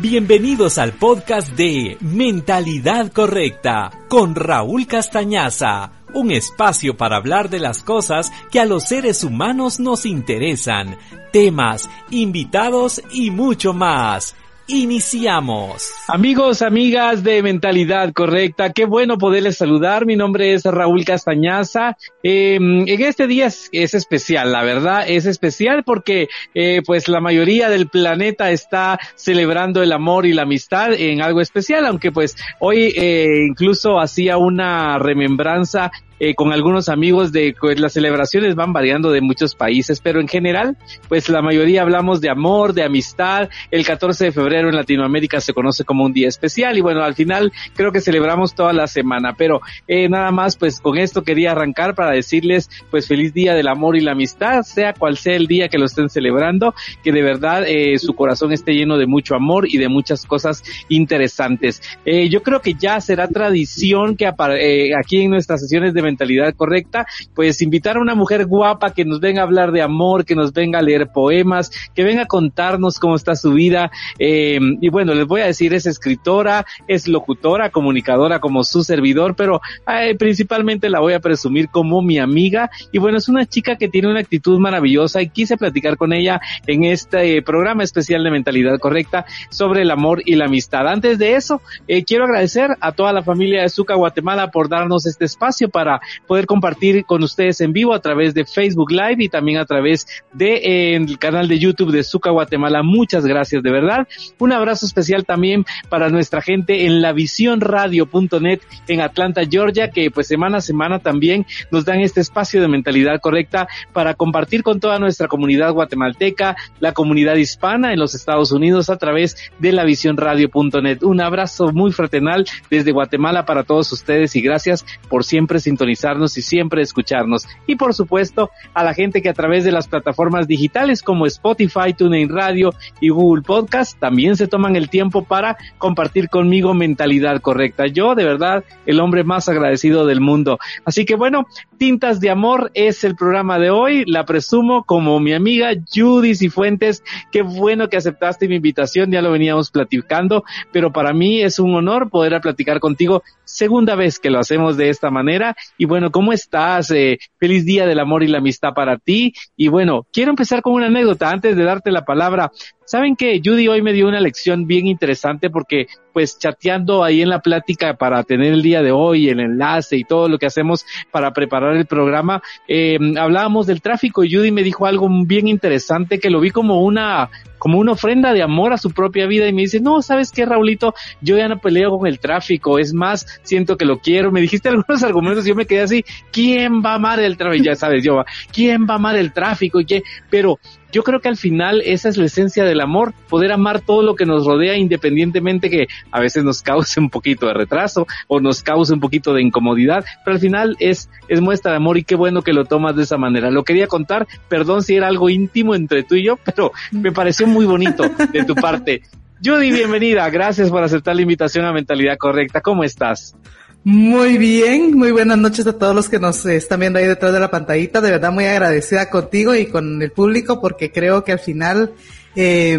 Bienvenidos al podcast de Mentalidad Correcta con Raúl Castañaza, un espacio para hablar de las cosas que a los seres humanos nos interesan, temas, invitados y mucho más. Iniciamos. Amigos, amigas de Mentalidad Correcta, qué bueno poderles saludar. Mi nombre es Raúl Castañaza. Eh, en este día es, especial, la verdad, es especial porque eh, pues la mayoría del planeta está celebrando el amor y la amistad en algo especial, aunque pues hoy eh, incluso hacía una remembranza eh, con algunos amigos de pues, las celebraciones van variando de muchos países, pero en general, pues la mayoría hablamos de amor, de amistad. El 14 de febrero en Latinoamérica se conoce como un día especial y bueno, al final creo que celebramos toda la semana, pero eh, nada más pues con esto quería arrancar para decirles pues feliz día del amor y la amistad, sea cual sea el día que lo estén celebrando, que de verdad eh, su corazón esté lleno de mucho amor y de muchas cosas interesantes. Eh, yo creo que ya será tradición que eh, aquí en nuestras sesiones de mentalidad correcta, pues invitar a una mujer guapa que nos venga a hablar de amor, que nos venga a leer poemas, que venga a contarnos cómo está su vida. Eh, y bueno, les voy a decir, es escritora, es locutora, comunicadora como su servidor, pero eh, principalmente la voy a presumir como mi amiga. Y bueno, es una chica que tiene una actitud maravillosa y quise platicar con ella en este programa especial de mentalidad correcta sobre el amor y la amistad. Antes de eso, eh, quiero agradecer a toda la familia de Zuca Guatemala por darnos este espacio para poder compartir con ustedes en vivo a través de Facebook Live y también a través de eh, canal de YouTube de Zuca Guatemala. Muchas gracias, de verdad. Un abrazo especial también para nuestra gente en la net en Atlanta, Georgia, que pues semana a semana también nos dan este espacio de mentalidad correcta para compartir con toda nuestra comunidad guatemalteca, la comunidad hispana en los Estados Unidos a través de la net. Un abrazo muy fraternal desde Guatemala para todos ustedes y gracias por siempre sintonizar y siempre escucharnos. Y por supuesto, a la gente que a través de las plataformas digitales como Spotify, TuneIn Radio y Google Podcast también se toman el tiempo para compartir conmigo mentalidad correcta. Yo, de verdad, el hombre más agradecido del mundo. Así que bueno, Tintas de Amor es el programa de hoy. La presumo como mi amiga Judy Cifuentes. Qué bueno que aceptaste mi invitación, ya lo veníamos platicando, pero para mí es un honor poder platicar contigo segunda vez que lo hacemos de esta manera. Y bueno, ¿cómo estás? Eh, feliz día del amor y la amistad para ti. Y bueno, quiero empezar con una anécdota antes de darte la palabra. Saben que Judy hoy me dio una lección bien interesante porque pues chateando ahí en la plática para tener el día de hoy, el enlace y todo lo que hacemos para preparar el programa, eh, hablábamos del tráfico y Judy me dijo algo bien interesante que lo vi como una como una ofrenda de amor a su propia vida y me dice, no, ¿sabes qué, Raulito? Yo ya no peleo con el tráfico, es más, siento que lo quiero. Me dijiste algunos argumentos y yo me quedé así, ¿quién va a amar el tráfico? Ya sabes, yo, ¿quién va a amar el tráfico? ¿Y qué? Pero yo creo que al final esa es la esencia del amor, poder amar todo lo que nos rodea independientemente que a veces nos cause un poquito de retraso o nos cause un poquito de incomodidad, pero al final es, es muestra de amor y qué bueno que lo tomas de esa manera. Lo quería contar, perdón si era algo íntimo entre tú y yo, pero me pareció muy bonito de tu parte. Judy, bienvenida. Gracias por aceptar la invitación a Mentalidad Correcta. ¿Cómo estás? Muy bien, muy buenas noches a todos los que nos están viendo ahí detrás de la pantallita. De verdad muy agradecida contigo y con el público porque creo que al final, eh,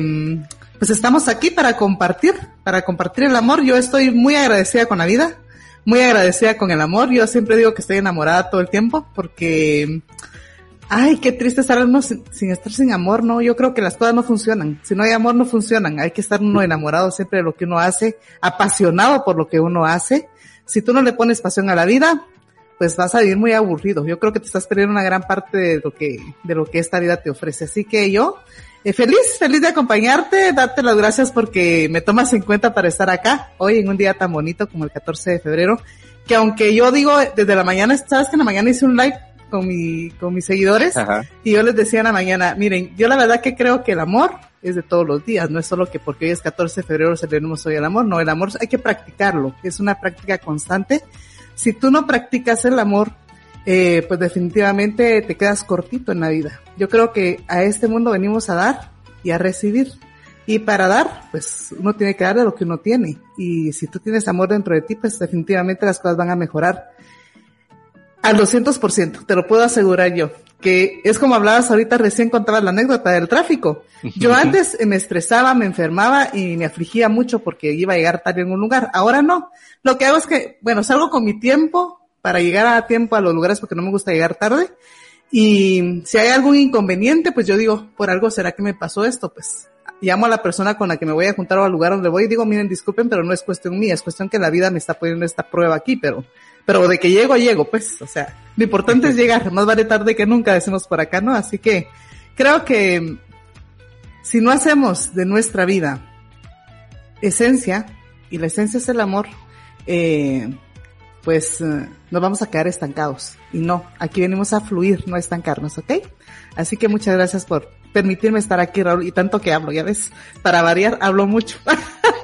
pues estamos aquí para compartir, para compartir el amor. Yo estoy muy agradecida con la vida, muy agradecida con el amor. Yo siempre digo que estoy enamorada todo el tiempo porque, ay, qué triste estar uno sin, sin estar sin amor, ¿no? Yo creo que las cosas no funcionan. Si no hay amor no funcionan. Hay que estar uno enamorado siempre de lo que uno hace, apasionado por lo que uno hace si tú no le pones pasión a la vida, pues vas a vivir muy aburrido. Yo creo que te estás perdiendo una gran parte de lo que, de lo que esta vida te ofrece. Así que yo, eh, feliz, feliz de acompañarte, darte las gracias porque me tomas en cuenta para estar acá hoy en un día tan bonito como el 14 de febrero. Que aunque yo digo desde la mañana, sabes que en la mañana hice un live con mi, con mis seguidores y yo les decía en la mañana, miren, yo la verdad que creo que el amor es de todos los días, no es solo que porque hoy es 14 de febrero celebremos hoy el amor, no, el amor hay que practicarlo, es una práctica constante. Si tú no practicas el amor, eh, pues definitivamente te quedas cortito en la vida. Yo creo que a este mundo venimos a dar y a recibir. Y para dar, pues uno tiene que dar de lo que uno tiene. Y si tú tienes amor dentro de ti, pues definitivamente las cosas van a mejorar. Al 200%, te lo puedo asegurar yo. que es como hablabas ahorita, recién contabas la anécdota del tráfico. Yo antes me estresaba, me enfermaba y me afligía mucho porque iba a llegar tarde en un lugar. Ahora no. Lo que hago es que, bueno, salgo con mi tiempo para llegar a tiempo a los lugares porque no me gusta llegar tarde. Y si hay algún inconveniente, pues yo digo, por algo será que me pasó esto, pues llamo a la persona con la que me voy a juntar o al lugar donde voy y digo, miren, disculpen, pero no es cuestión mía, es cuestión que la vida me está poniendo esta prueba aquí, pero pero de que llego, llego, pues, o sea, lo importante es llegar, más vale tarde que nunca, decimos por acá, ¿no? Así que creo que si no hacemos de nuestra vida esencia, y la esencia es el amor, eh, pues eh, nos vamos a quedar estancados. Y no, aquí venimos a fluir, no a estancarnos, ¿ok? Así que muchas gracias por permitirme estar aquí, Raúl, y tanto que hablo, ya ves, para variar, hablo mucho.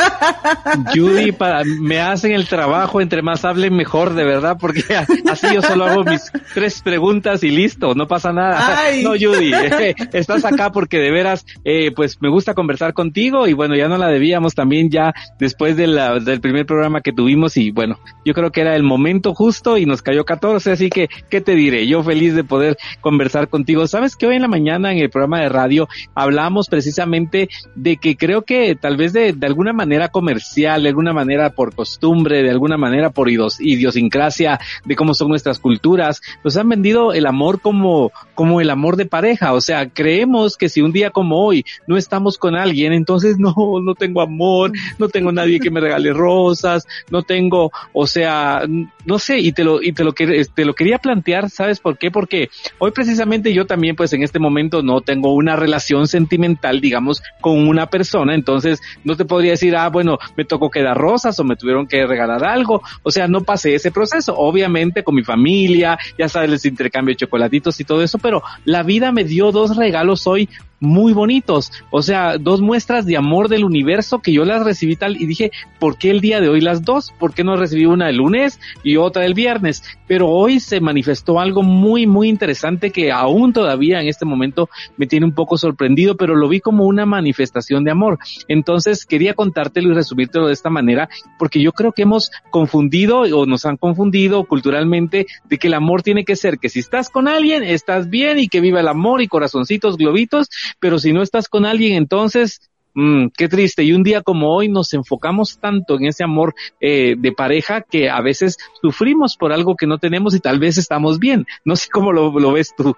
Judy, para, me hacen el trabajo, entre más hablen mejor, de verdad, porque así yo solo hago mis tres preguntas y listo, no pasa nada. No, Judy, eh, estás acá porque de veras, eh, pues me gusta conversar contigo y bueno, ya no la debíamos también ya después de la, del primer programa que tuvimos y bueno, yo creo que era el momento justo y nos cayó 14, así que, ¿qué te diré? Yo feliz de poder conversar contigo. ¿Sabes que hoy en la mañana en el programa de radio hablamos precisamente de que creo que tal vez de, de alguna manera comercial, de alguna manera por costumbre, de alguna manera por idiosincrasia de cómo son nuestras culturas, nos han vendido el amor como, como el amor de pareja. O sea, creemos que si un día como hoy no estamos con alguien, entonces no, no tengo amor, no tengo nadie que me regale rosas, no tengo, o sea, no sé, y te lo, y te lo, te lo quería plantear, ¿sabes por qué? Porque hoy precisamente yo también, pues en este momento no tengo una relación sentimental, digamos, con una persona, entonces no te podría decir, ah, bueno, me tocó quedar rosas o me tuvieron que regalar algo, o sea, no pasé ese proceso, obviamente con mi familia, ya sabes, les intercambio de chocolatitos y todo eso, pero la vida me dio dos regalos hoy muy bonitos, o sea, dos muestras de amor del universo que yo las recibí tal y dije, ¿por qué el día de hoy las dos? ¿Por qué no recibí una el lunes y otra el viernes? Pero hoy se manifestó algo muy, muy interesante que aún todavía en este momento me tiene un poco sorprendido, pero lo vi como una manifestación de amor. Entonces quería contártelo y resumírtelo de esta manera, porque yo creo que hemos confundido o nos han confundido culturalmente de que el amor tiene que ser que si estás con alguien, estás bien y que viva el amor y corazoncitos, globitos, pero si no estás con alguien, entonces Mm, qué triste. Y un día como hoy nos enfocamos tanto en ese amor eh, de pareja que a veces sufrimos por algo que no tenemos y tal vez estamos bien. No sé cómo lo, ves tú.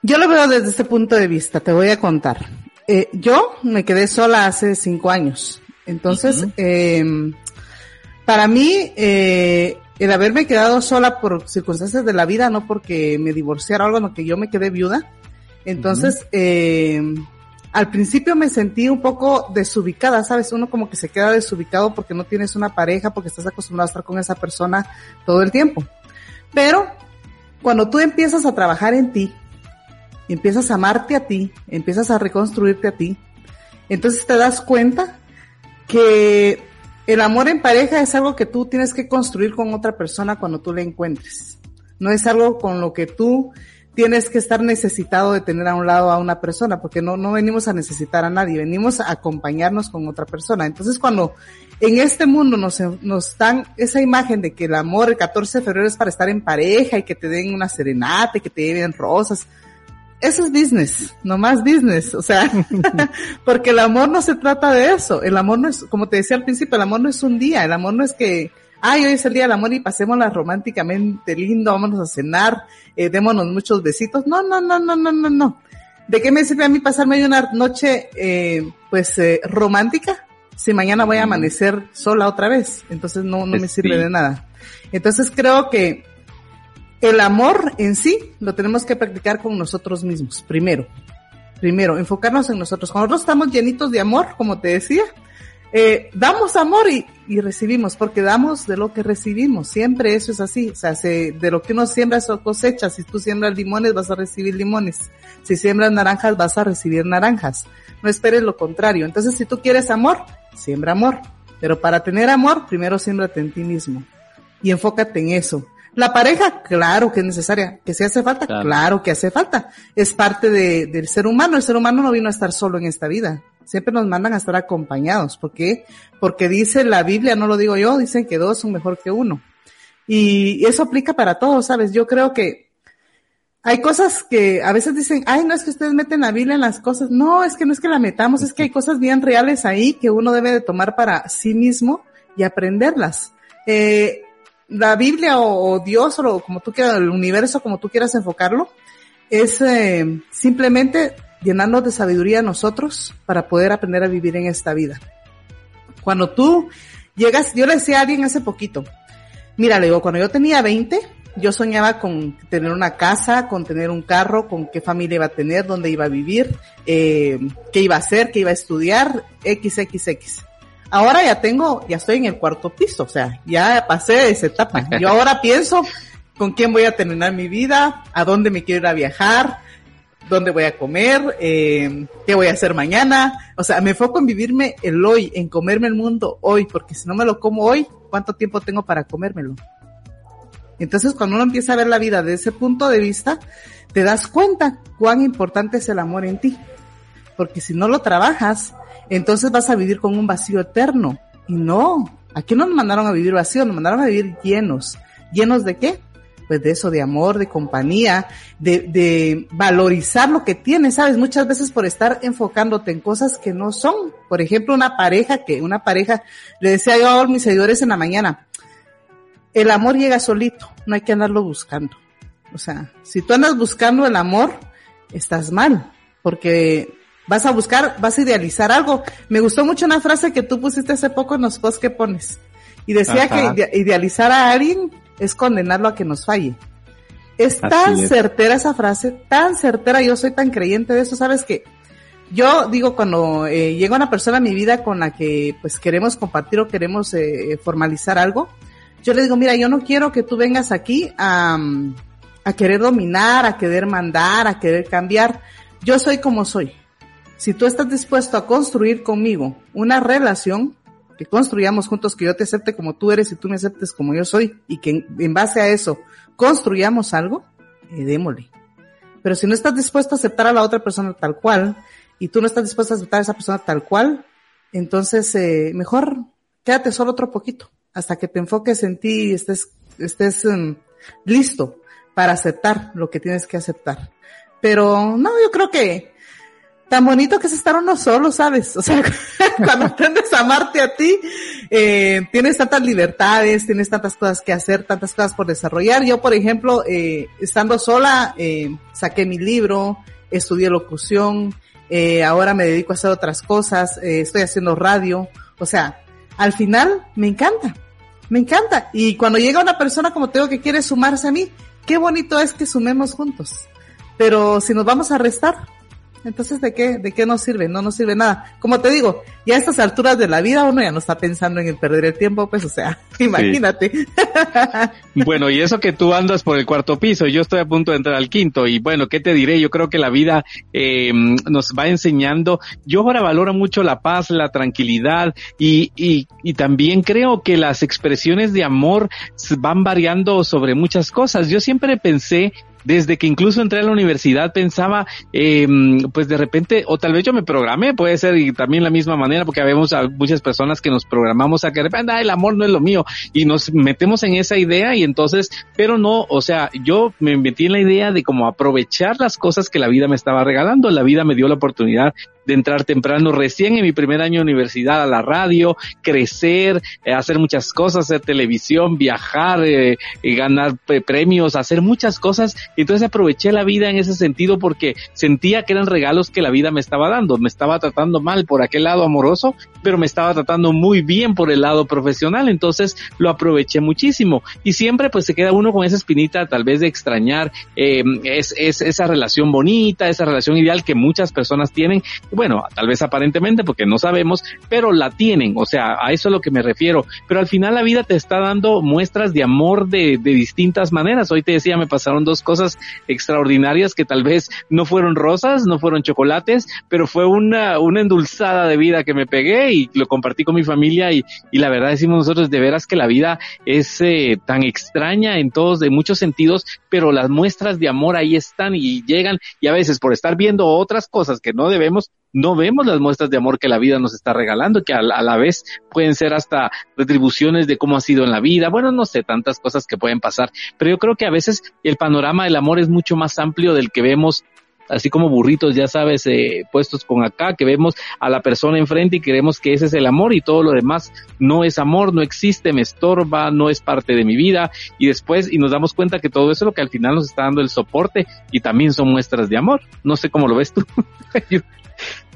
Yo lo veo desde este punto de vista. Te voy a contar. Eh, yo me quedé sola hace cinco años. Entonces, em, para mí, eh, el haberme quedado sola por circunstancias de la vida, no porque me divorciara o algo, no que yo me quedé viuda, entonces, eh, al principio me sentí un poco desubicada, ¿sabes? Uno como que se queda desubicado porque no tienes una pareja, porque estás acostumbrado a estar con esa persona todo el tiempo. Pero cuando tú empiezas a trabajar en ti, empiezas a amarte a ti, empiezas a reconstruirte a ti, entonces te das cuenta que el amor en pareja es algo que tú tienes que construir con otra persona cuando tú le encuentres. No es algo con lo que tú tienes que estar necesitado de tener a un lado a una persona, porque no, no venimos a necesitar a nadie, venimos a acompañarnos con otra persona. Entonces, cuando en este mundo nos, nos dan esa imagen de que el amor el 14 de febrero es para estar en pareja y que te den una serenata y que te lleven rosas, eso es business, no más business, o sea, porque el amor no se trata de eso, el amor no es, como te decía al principio, el amor no es un día, el amor no es que, ay, hoy es el día del amor y pasémosla románticamente lindo, vámonos a cenar, eh, démonos muchos besitos. No, no, no, no, no, no, no. ¿De qué me sirve a mí pasarme una noche, eh, pues, eh, romántica si mañana voy a amanecer sola otra vez? Entonces no, no me sirve de nada. Entonces creo que el amor en sí lo tenemos que practicar con nosotros mismos, primero. Primero, enfocarnos en nosotros. Cuando nosotros estamos llenitos de amor, como te decía, eh, damos amor y, recibimos, porque damos de lo que recibimos. Siempre eso es así. O sea, se, de lo que uno siembra, eso cosecha. Si tú siembras limones, vas a recibir limones. Si siembras naranjas, vas a recibir naranjas. No esperes lo contrario. Entonces, si tú quieres amor, siembra amor. Pero para tener amor, primero siémbrate en ti mismo. Y enfócate en eso. La pareja, claro que es necesaria. Que si hace falta, claro, que hace falta. Es parte de, del ser humano. El ser humano no vino a estar solo en esta vida siempre nos mandan a estar acompañados. ¿Por qué? Porque dice la Biblia, no lo digo yo, dicen que dos son mejor que uno. Y eso aplica para todos, ¿sabes? Yo creo que hay cosas que a veces dicen, ay, no es que ustedes meten la Biblia en las cosas. No, es que no es que la metamos, es que hay cosas bien reales ahí que uno debe de tomar para sí mismo y aprenderlas. Eh, la Biblia o, Dios o como tú quieras, el universo como tú quieras enfocarlo, es eh, simplemente llenarnos de sabiduría a nosotros para poder aprender a vivir en esta vida. Cuando tú llegas, yo le decía a alguien hace poquito, mira, le digo, cuando yo tenía 20, yo soñaba con tener una casa, con tener un carro, con qué familia iba a tener, dónde iba a vivir, eh, qué iba a hacer, qué iba a estudiar, XXX. Ahora ya tengo, ya estoy en el cuarto piso, o sea, ya pasé esa etapa. Yo ahora pienso con quién voy a terminar mi vida, a dónde me quiero ir a viajar, dónde voy a comer, eh, qué voy a hacer mañana. O sea, me enfoco en vivirme el hoy, en comerme el mundo hoy, porque si no me lo como hoy, ¿cuánto tiempo tengo para comérmelo? Entonces, cuando uno empieza a ver la vida desde ese punto de vista, te das cuenta cuán importante es el amor en ti. Porque si no lo trabajas, entonces vas a vivir con un vacío eterno. Y no, aquí no nos mandaron a vivir vacío, nos mandaron a vivir llenos. ¿Llenos de qué? Pues de eso, de amor, de compañía, de, de valorizar lo que tienes, ¿sabes? Muchas veces por estar enfocándote en cosas que no son. Por ejemplo, una pareja que, una pareja, le decía yo a mis seguidores en la mañana, el amor llega solito, no hay que andarlo buscando. O sea, si tú andas buscando el amor, estás mal, porque vas a buscar, vas a idealizar algo. Me gustó mucho una frase que tú pusiste hace poco en los posts que pones. Y decía que idealizar a alguien es condenarlo a que nos falle. Es tan certera esa frase, tan certera, yo soy tan creyente de eso, sabes que yo digo cuando eh, llega una persona a mi vida con la que pues queremos compartir o queremos eh, formalizar algo, yo le digo, mira, yo no quiero que tú vengas aquí a, a querer dominar, a querer mandar, a querer cambiar. Yo soy como soy. Si tú estás dispuesto a construir conmigo una relación, que construyamos juntos, que yo te acepte como tú eres y tú me aceptes como yo soy, y que en, base a eso construyamos algo, eh, démosle. Pero si no estás dispuesto a aceptar a la otra persona tal cual, y tú no estás dispuesto a aceptar a esa persona tal cual, entonces eh, mejor quédate solo otro poquito hasta que te enfoques en ti y estés, estés um, listo para aceptar lo que tienes que aceptar. Pero no, yo creo que tan bonito que es estar uno solo, ¿sabes? O sea, cuando aprendes a amarte a ti, eh, tienes tantas libertades, tienes tantas cosas que hacer, tantas cosas por desarrollar. Yo, por ejemplo, eh, estando sola, eh, saqué mi libro, estudié locución, eh, ahora me dedico a hacer otras cosas, eh, estoy haciendo radio. O sea, al final me encanta. Me encanta. Y cuando llega una persona como tengo que quiere sumarse a mí, qué bonito es que sumemos juntos. Pero si nos vamos a restar, entonces, ¿de qué, de qué nos sirve? No nos sirve nada. Como te digo, ya a estas alturas de la vida uno ya no está pensando en el perder el tiempo, pues, o sea, imagínate. bueno, y eso que tú andas por el cuarto piso, yo estoy a punto de entrar al quinto, y bueno, ¿qué te diré? Yo creo que la vida eh, nos va enseñando. Yo ahora valoro mucho la paz, la tranquilidad, y, y, y también creo que las expresiones de amor van variando sobre muchas cosas. Yo siempre pensé desde que incluso entré a la universidad pensaba, eh, pues de repente, o tal vez yo me programé, puede ser y también la misma manera, porque vemos muchas personas que nos programamos a que de repente, ah, el amor no es lo mío, y nos metemos en esa idea y entonces, pero no, o sea, yo me metí en la idea de cómo aprovechar las cosas que la vida me estaba regalando, la vida me dio la oportunidad de entrar temprano recién en mi primer año de universidad a la radio, crecer, eh, hacer muchas cosas, hacer televisión, viajar, eh, ganar premios, hacer muchas cosas. Entonces aproveché la vida en ese sentido porque sentía que eran regalos que la vida me estaba dando. Me estaba tratando mal por aquel lado amoroso, pero me estaba tratando muy bien por el lado profesional. Entonces lo aproveché muchísimo. Y siempre pues se queda uno con esa espinita tal vez de extrañar eh, es, es, esa relación bonita, esa relación ideal que muchas personas tienen bueno, tal vez aparentemente porque no sabemos, pero la tienen, o sea, a eso es lo que me refiero. Pero al final la vida te está dando muestras de amor de, de distintas maneras. Hoy te decía, me pasaron dos cosas extraordinarias que tal vez no fueron rosas, no fueron chocolates, pero fue una, una endulzada de vida que me pegué y lo compartí con mi familia y, y la verdad decimos nosotros de veras que la vida es eh, tan extraña en todos, de muchos sentidos, pero las muestras de amor ahí están y llegan y a veces por estar viendo otras cosas que no debemos, no vemos las muestras de amor que la vida nos está regalando, que a, la vez pueden ser hasta retribuciones de cómo ha sido en la vida. Bueno, no sé, tantas cosas que pueden pasar, pero yo creo que a veces el panorama del amor es mucho más amplio del que vemos así como burritos, ya sabes, eh, puestos con acá, que vemos a la persona enfrente y creemos que ese es el amor y todo lo demás no es amor, no existe, me estorba, no es parte de mi vida y después y nos damos cuenta que todo eso es lo que al final nos está dando el soporte y también son muestras de amor. No sé cómo lo ves tú.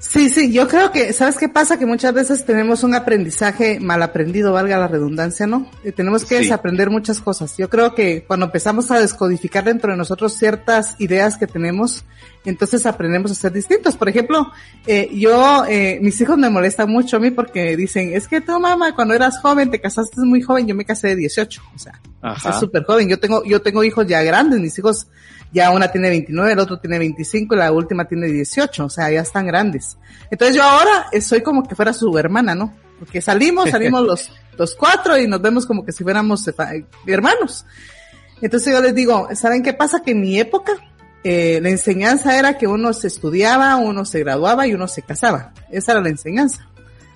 Sí, sí, yo creo que, ¿sabes qué pasa? Que muchas veces tenemos un aprendizaje mal aprendido, valga la redundancia, ¿no? Y tenemos que desaprender muchas cosas. Yo creo que cuando empezamos a descodificar dentro de nosotros ciertas ideas que tenemos, entonces aprendemos a ser distintos. Por ejemplo, eh, yo, eh, mis hijos me molestan mucho a mí porque dicen, es que tú mamá, cuando eras joven, te casaste muy joven, yo me casé de 18, o sea, es súper joven. Yo tengo, yo tengo hijos ya grandes, mis hijos ya una tiene 29, el otro tiene 25 y la última tiene 18, o sea, ya están grandes. Entonces yo ahora soy como que fuera su hermana, ¿no? Porque salimos, salimos los, los cuatro y nos vemos como que si fuéramos eh, hermanos. Entonces yo les digo, ¿saben qué pasa? Que en mi época, eh, la enseñanza era que uno se estudiaba, uno se graduaba y uno se casaba. Esa era la enseñanza.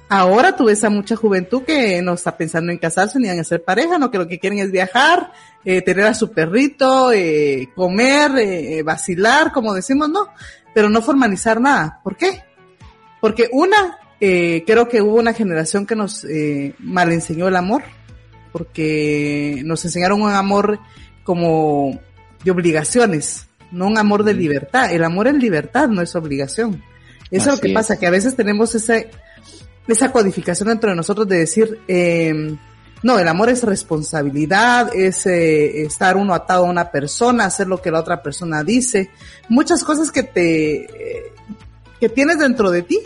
Ahora tú ves a mucha juventud que no está pensando en casarse ni en hacer pareja, no que lo que quieren es viajar, eh, tener a su perrito, eh, comer, eh, vacilar, como decimos, no, pero no formalizar nada. ¿Por qué? Porque una, eh, creo que hubo una generación que nos eh, mal enseñó el amor, porque nos enseñaron un amor como de obligaciones, no un amor de libertad. El amor es libertad, no es obligación. Eso es lo que pasa, que a veces tenemos ese esa codificación dentro de nosotros de decir, eh, no, el amor es responsabilidad, es eh, estar uno atado a una persona, hacer lo que la otra persona dice, muchas cosas que te, eh, que tienes dentro de ti,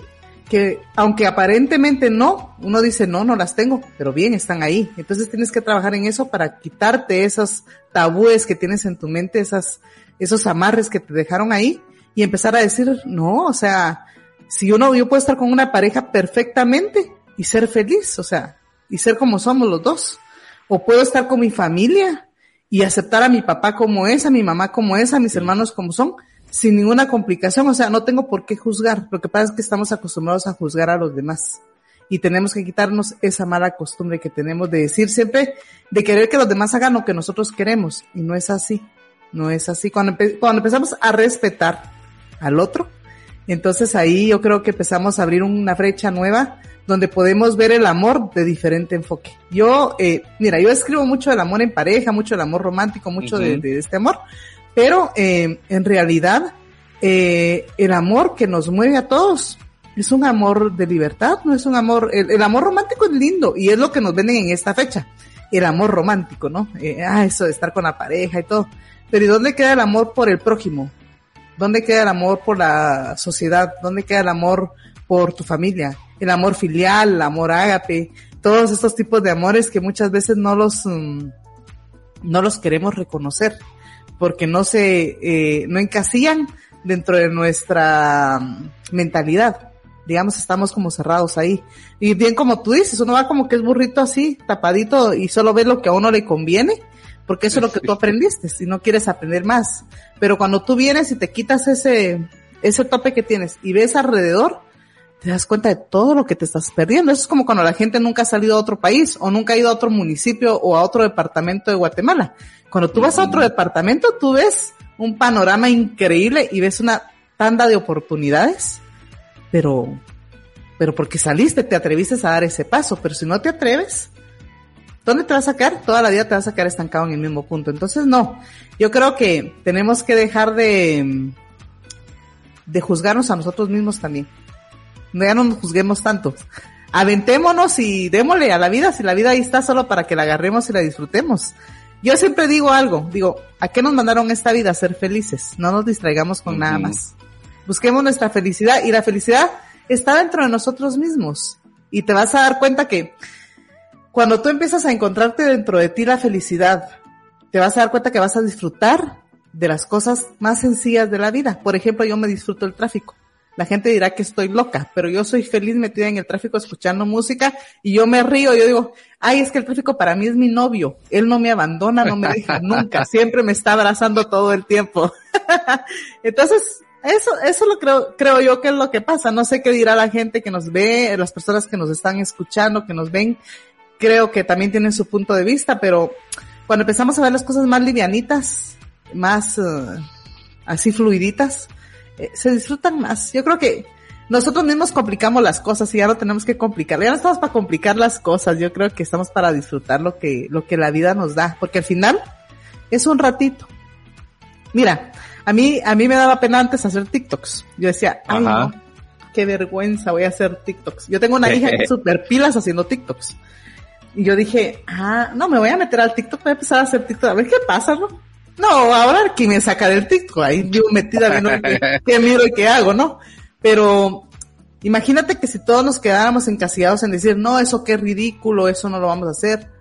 que aunque aparentemente no, uno dice no, no las tengo, pero bien, están ahí. Entonces tienes que trabajar en eso para quitarte esos tabúes que tienes en tu mente, esas, esos amarres que te dejaron ahí y empezar a decir, no, o sea, si yo no, yo puedo estar con una pareja perfectamente y ser feliz, o sea, y ser como somos los dos. O puedo estar con mi familia y aceptar a mi papá como es, a mi mamá como es, a mis hermanos como son, sin ninguna complicación. O sea, no tengo por qué juzgar. Lo que pasa es que estamos acostumbrados a juzgar a los demás. Y tenemos que quitarnos esa mala costumbre que tenemos de decir siempre, de querer que los demás hagan lo que nosotros queremos. Y no es así. No es así. Cuando, cuando empezamos a respetar al otro, entonces ahí yo creo que empezamos a abrir una brecha nueva donde podemos ver el amor de diferente enfoque. Yo, eh, mira, yo escribo mucho del amor en pareja, mucho del amor romántico, mucho de, este amor, pero eh, en realidad eh, el amor que nos mueve a todos es un amor de libertad, no es un amor, el, amor romántico es lindo y es lo que nos venden en esta fecha, el amor romántico, ¿no? Eh, ah, eso de estar con la pareja y todo. Pero ¿y dónde queda el amor por el prójimo? ¿Dónde queda el amor por la sociedad? ¿Dónde queda el amor por tu familia? El amor filial, el amor ágape, todos estos tipos de amores que muchas veces no los, mm, no los queremos reconocer porque no se, eh, no encasillan dentro de nuestra mm, mentalidad. Digamos, estamos como cerrados ahí. Y bien como tú dices, uno va como que es burrito así, tapadito y solo ve lo que a uno le conviene porque eso es lo que tú aprendiste, si no quieres aprender más. Pero cuando tú vienes y te quitas ese, ese tope que tienes y ves alrededor, te das cuenta de todo lo que te estás perdiendo. Eso es como cuando la gente nunca ha salido a otro país o nunca ha ido a otro municipio o a otro departamento de Guatemala. Cuando tú vas a otro departamento, tú ves un panorama increíble y ves una tanda de oportunidades, pero, pero porque saliste, te atreviste a dar ese paso, pero si no te atreves, ¿Dónde te vas a sacar? Toda la vida te vas a quedar estancado en el mismo punto. Entonces, no. Yo creo que tenemos que dejar de, de juzgarnos a nosotros mismos también. Ya no nos juzguemos tanto. Aventémonos y démosle a la vida, si la vida ahí está solo para que la agarremos y la disfrutemos. Yo siempre digo algo, digo, ¿a qué nos mandaron esta vida? A ser felices. No nos distraigamos con nada más. Busquemos nuestra felicidad y la felicidad está dentro de nosotros mismos. Y te vas a dar cuenta que cuando tú empiezas a encontrarte dentro de ti la felicidad, te vas a dar cuenta que vas a disfrutar de las cosas más sencillas de la vida. Por ejemplo, yo me disfruto el tráfico. La gente dirá que estoy loca, pero yo soy feliz metida en el tráfico escuchando música y yo me río. Yo digo, ay, es que el tráfico para mí es mi novio. Él no me abandona, no me deja nunca. Siempre me está abrazando todo el tiempo. Entonces, Eso, eso lo creo, creo yo que es lo que pasa. No sé qué dirá la gente que nos ve, las personas que nos están escuchando, que nos ven. Creo que también tienen su punto de vista, pero cuando empezamos a ver las cosas más livianitas, más uh, así fluiditas, eh, se disfrutan más. Yo creo que nosotros mismos complicamos las cosas y ya no tenemos que complicar. Ya no estamos para complicar las cosas. Yo creo que estamos para disfrutar lo que, lo que la vida nos da, porque al final es un ratito. Mira, a mí, a mí me daba pena antes hacer TikToks. Yo decía, ay, no, qué vergüenza voy a hacer TikToks. Yo tengo una hija que es super pilas haciendo TikToks. Y yo dije, ah, no, me voy a meter al TikTok, voy a empezar a hacer TikTok, a ver qué pasa, ¿no? No, ahora que me saca del TikTok, ahí yo metida viendo qué, miro y qué hago, ¿no? Pero imagínate que si todos nos quedáramos encasillados en decir, no, eso qué ridículo, eso no lo vamos a hacer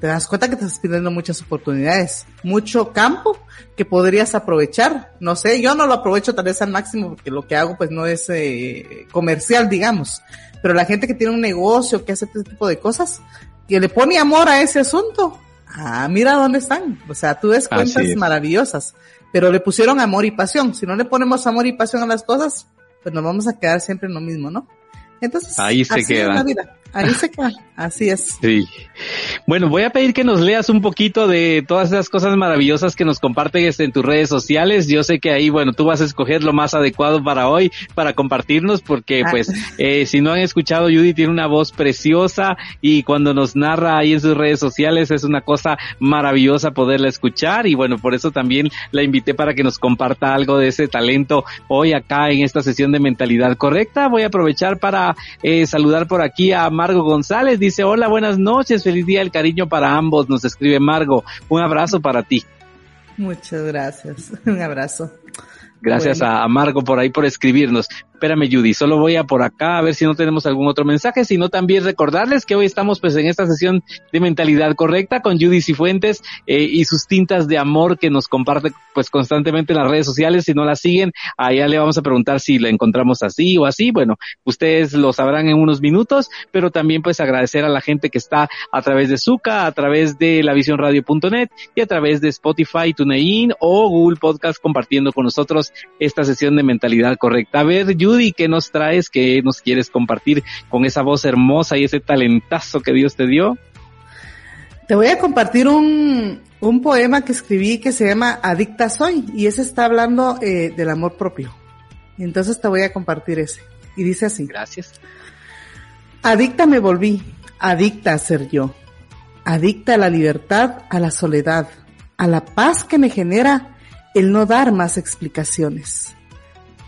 te das cuenta que te estás pidiendo muchas oportunidades, mucho campo que podrías aprovechar. No sé, yo no lo aprovecho tal vez al máximo porque lo que hago pues no es eh, comercial, digamos. Pero la gente que tiene un negocio, que hace este tipo de cosas, que le pone amor a ese asunto, ah, mira dónde están. O sea, tú ves cuentas maravillosas, pero le pusieron amor y pasión. Si no le ponemos amor y pasión a las cosas, pues nos vamos a quedar siempre en lo mismo, ¿no? Entonces, ahí se queda. Ahí se queda. Así es. Sí. Bueno, voy a pedir que nos leas un poquito de todas esas cosas maravillosas que nos compartes en tus redes sociales. Yo sé que ahí, bueno, tú vas a escoger lo más adecuado para hoy, para compartirnos, porque ah. pues, eh, si no han escuchado, Judy tiene una voz preciosa y cuando nos narra ahí en sus redes sociales es una cosa maravillosa poderla escuchar y bueno, por eso también la invité para que nos comparta algo de ese talento hoy acá en esta sesión de mentalidad correcta. Voy a aprovechar para eh, saludar por aquí a Margo González. Dice, hola, buenas noches, feliz día del cariño para ambos, nos escribe Margo. Un abrazo para ti. Muchas gracias. Un abrazo. Gracias a Margo por ahí por escribirnos. Espérame, Judy, solo voy a por acá a ver si no tenemos algún otro mensaje, sino también recordarles que hoy estamos pues en esta sesión de mentalidad correcta con Judy Cifuentes eh, y sus tintas de amor que nos comparte pues constantemente en las redes sociales. Si no la siguen, allá le vamos a preguntar si la encontramos así o así. Bueno, ustedes lo sabrán en unos minutos, pero también pues agradecer a la gente que está a través de Zuka, a través de la visiónradio.net y a través de Spotify, TuneIn o Google Podcast compartiendo con nosotros esta sesión de mentalidad correcta. A ver, Judy, ¿qué nos traes? ¿Qué nos quieres compartir con esa voz hermosa y ese talentazo que Dios te dio? Te voy a compartir un, un poema que escribí que se llama Adicta Soy y ese está hablando eh, del amor propio. Y entonces te voy a compartir ese. Y dice así. Gracias. Adicta me volví, adicta a ser yo. Adicta a la libertad, a la soledad, a la paz que me genera el no dar más explicaciones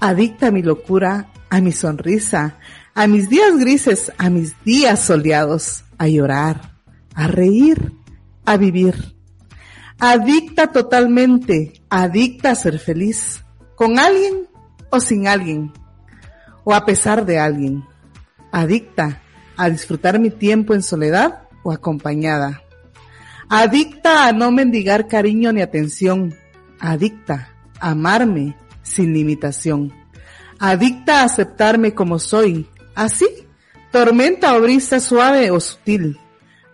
adicta a mi locura, a mi sonrisa, a mis días grises, a mis días soleados, a llorar, a reír, a vivir. Adicta totalmente, adicta a ser feliz, con alguien o sin alguien, o a pesar de alguien. Adicta a disfrutar mi tiempo en soledad o acompañada. Adicta a no mendigar cariño ni atención. Adicta a amarme sin limitación. Adicta a aceptarme como soy, así, tormenta o brisa suave o sutil.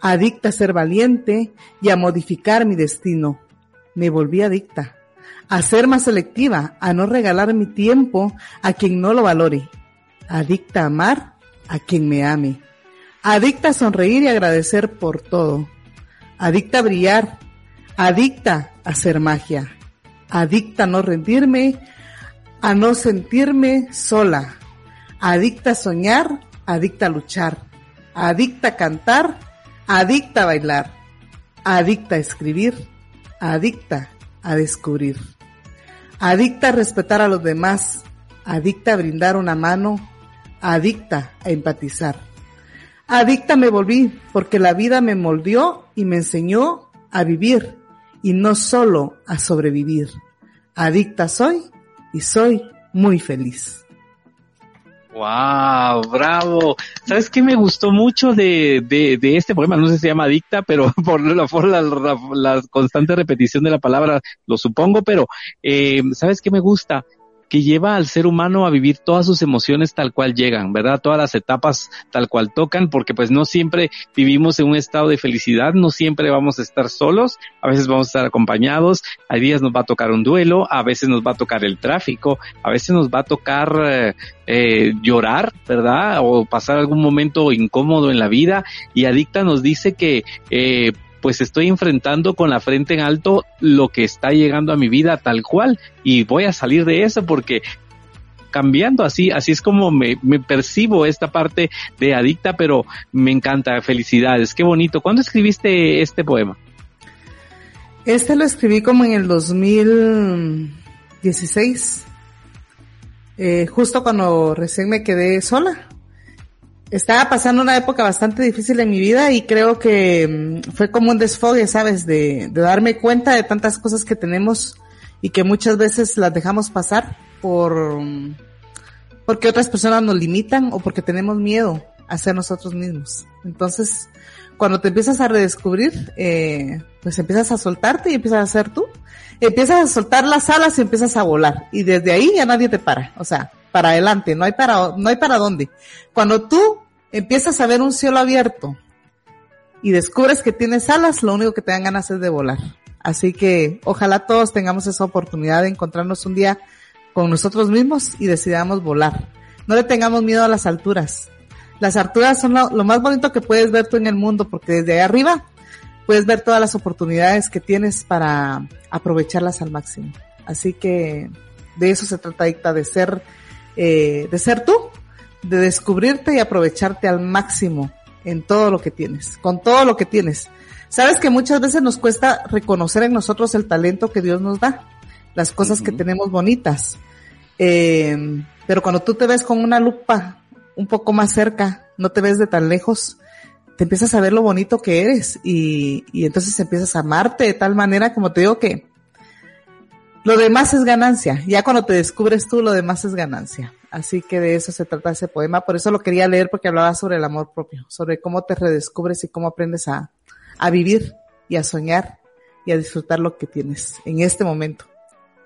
Adicta a ser valiente y a modificar mi destino. Me volví adicta. A ser más selectiva, a no regalar mi tiempo a quien no lo valore. Adicta a amar a quien me ame. Adicta a sonreír y agradecer por todo. Adicta a brillar. Adicta a hacer magia. Adicta a no rendirme a no sentirme sola, adicta a soñar, adicta a luchar, adicta a cantar, adicta a bailar, adicta a escribir, adicta a descubrir, adicta a respetar a los demás, adicta a brindar una mano, adicta a empatizar. Adicta me volví porque la vida me moldeó y me enseñó a vivir y no solo a sobrevivir. Adicta soy y soy muy feliz. Wow, bravo. ¿Sabes qué me gustó mucho de, de, este poema? No sé si se llama Adicta, pero por la, por la, constante repetición de la palabra lo supongo, pero eh, ¿sabes qué me gusta? Que lleva al ser humano a vivir todas sus emociones tal cual llegan, ¿verdad? Todas las etapas tal cual tocan, porque pues no siempre vivimos en un estado de felicidad, no siempre vamos a estar solos, a veces vamos a estar acompañados, hay días nos va a tocar un duelo, a veces nos va a tocar el tráfico, a veces nos va a tocar eh, eh, llorar, ¿verdad? O pasar algún momento incómodo en la vida y Adicta nos dice que eh, pues estoy enfrentando con la frente en alto lo que está llegando a mi vida tal cual y voy a salir de eso porque cambiando así, así es como me, me percibo esta parte de adicta, pero me encanta, felicidades, qué bonito. ¿Cuándo escribiste este poema? Este lo escribí como en el 2016, eh, justo cuando recién me quedé sola estaba pasando una época bastante difícil en mi vida y creo que mm, fue como un desfogue, ¿sabes? De, de, darme cuenta de tantas cosas que tenemos y que muchas veces las dejamos pasar por mm, porque otras personas nos limitan o porque tenemos miedo a ser nosotros mismos. Entonces, cuando te empiezas a redescubrir, eh, pues empiezas a soltarte y empiezas a ser tú. Empiezas a soltar las alas y empiezas a volar. Y desde ahí ya nadie te para. O sea, para adelante, no hay para, no hay para dónde. Cuando tú empiezas a ver un cielo abierto y descubres que tienes alas, lo único que te dan ganas es de volar. Así que ojalá todos tengamos esa oportunidad de encontrarnos un día con nosotros mismos y decidamos volar. No le tengamos miedo a las alturas. Las alturas son lo, más bonito que puedes ver tú en el mundo porque desde ahí arriba puedes ver todas las oportunidades que tienes para aprovecharlas al máximo. Así que de eso se trata, Dicta, de ser eh, de ser tú, de descubrirte y aprovecharte al máximo en todo lo que tienes, con todo lo que tienes. Sabes que muchas veces nos cuesta reconocer en nosotros el talento que Dios nos da, las cosas que tenemos bonitas. Eh, pero cuando tú te ves con una lupa un poco más cerca, no te ves de tan lejos, te empiezas a ver lo bonito que eres y, y entonces empiezas a amarte de tal manera como te digo que lo demás es ganancia. Ya cuando te descubres tú, lo demás es ganancia. Así que de eso se trata ese poema. Por eso lo quería leer porque hablaba sobre el amor propio, sobre cómo te redescubres y cómo aprendes a, a vivir y a soñar y a disfrutar lo que tienes en este momento.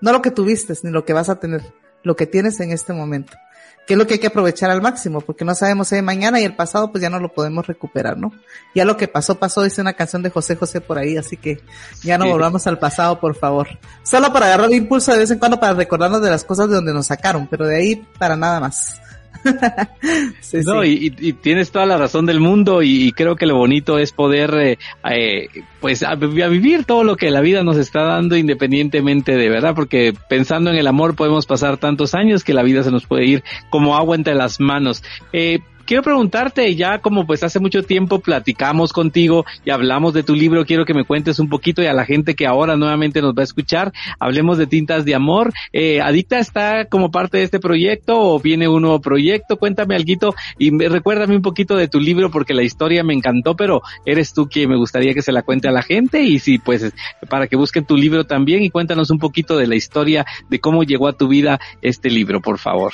No lo que tuviste, ni lo que vas a tener, lo que tienes en este momento que es lo que hay que aprovechar al máximo, porque no sabemos si mañana y el pasado pues ya no lo podemos recuperar, ¿no? Ya lo que pasó, pasó, dice una canción de José José por ahí, así que ya no volvamos al pasado, por favor. Solo para agarrar impulso de vez en cuando para recordarnos de las cosas de donde nos sacaron, pero de ahí para nada más. no, Y, y, tienes toda la razón del mundo y, creo que lo bonito es poder, eh, eh, pues, a, vivir todo lo que la vida nos está dando independientemente de verdad, porque pensando en el amor podemos pasar tantos años que la vida se nos puede ir como agua entre las manos. Eh, quiero preguntarte, ya como pues hace mucho tiempo platicamos contigo y hablamos de tu libro, quiero que me cuentes un poquito y a la gente que ahora nuevamente nos va a escuchar, hablemos de Tintas de Amor. Eh, ¿Adicta está como parte de este proyecto o viene un nuevo proyecto? Cuéntame algo y me, recuérdame un poquito de tu libro porque la historia me encantó, pero eres tú quien me gustaría que se la cuente a la gente y sí, pues para que busquen tu libro también y cuéntanos un poquito de la historia de cómo llegó a tu vida este libro, por favor.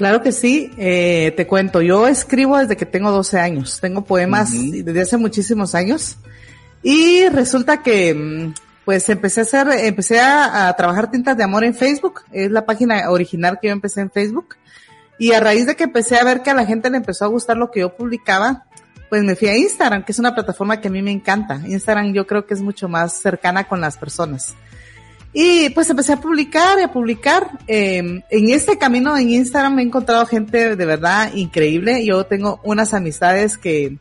Claro que sí, eh, te cuento, yo escribo desde que tengo 12 años, tengo poemas desde hace muchísimos años y resulta que mm, pues empecé a hacer, empecé a, trabajar tintas de amor en Facebook, es la página original que yo empecé en Facebook y a raíz de que empecé a ver que a la gente le empezó a gustar lo que yo publicaba, pues me fui a Instagram, que es una plataforma que a mí me encanta. Instagram yo creo que es mucho más cercana con las personas. Y pues empecé a publicar y a publicar. Eh, en este camino en Instagram me he encontrado gente de verdad increíble. Yo tengo unas amistades que,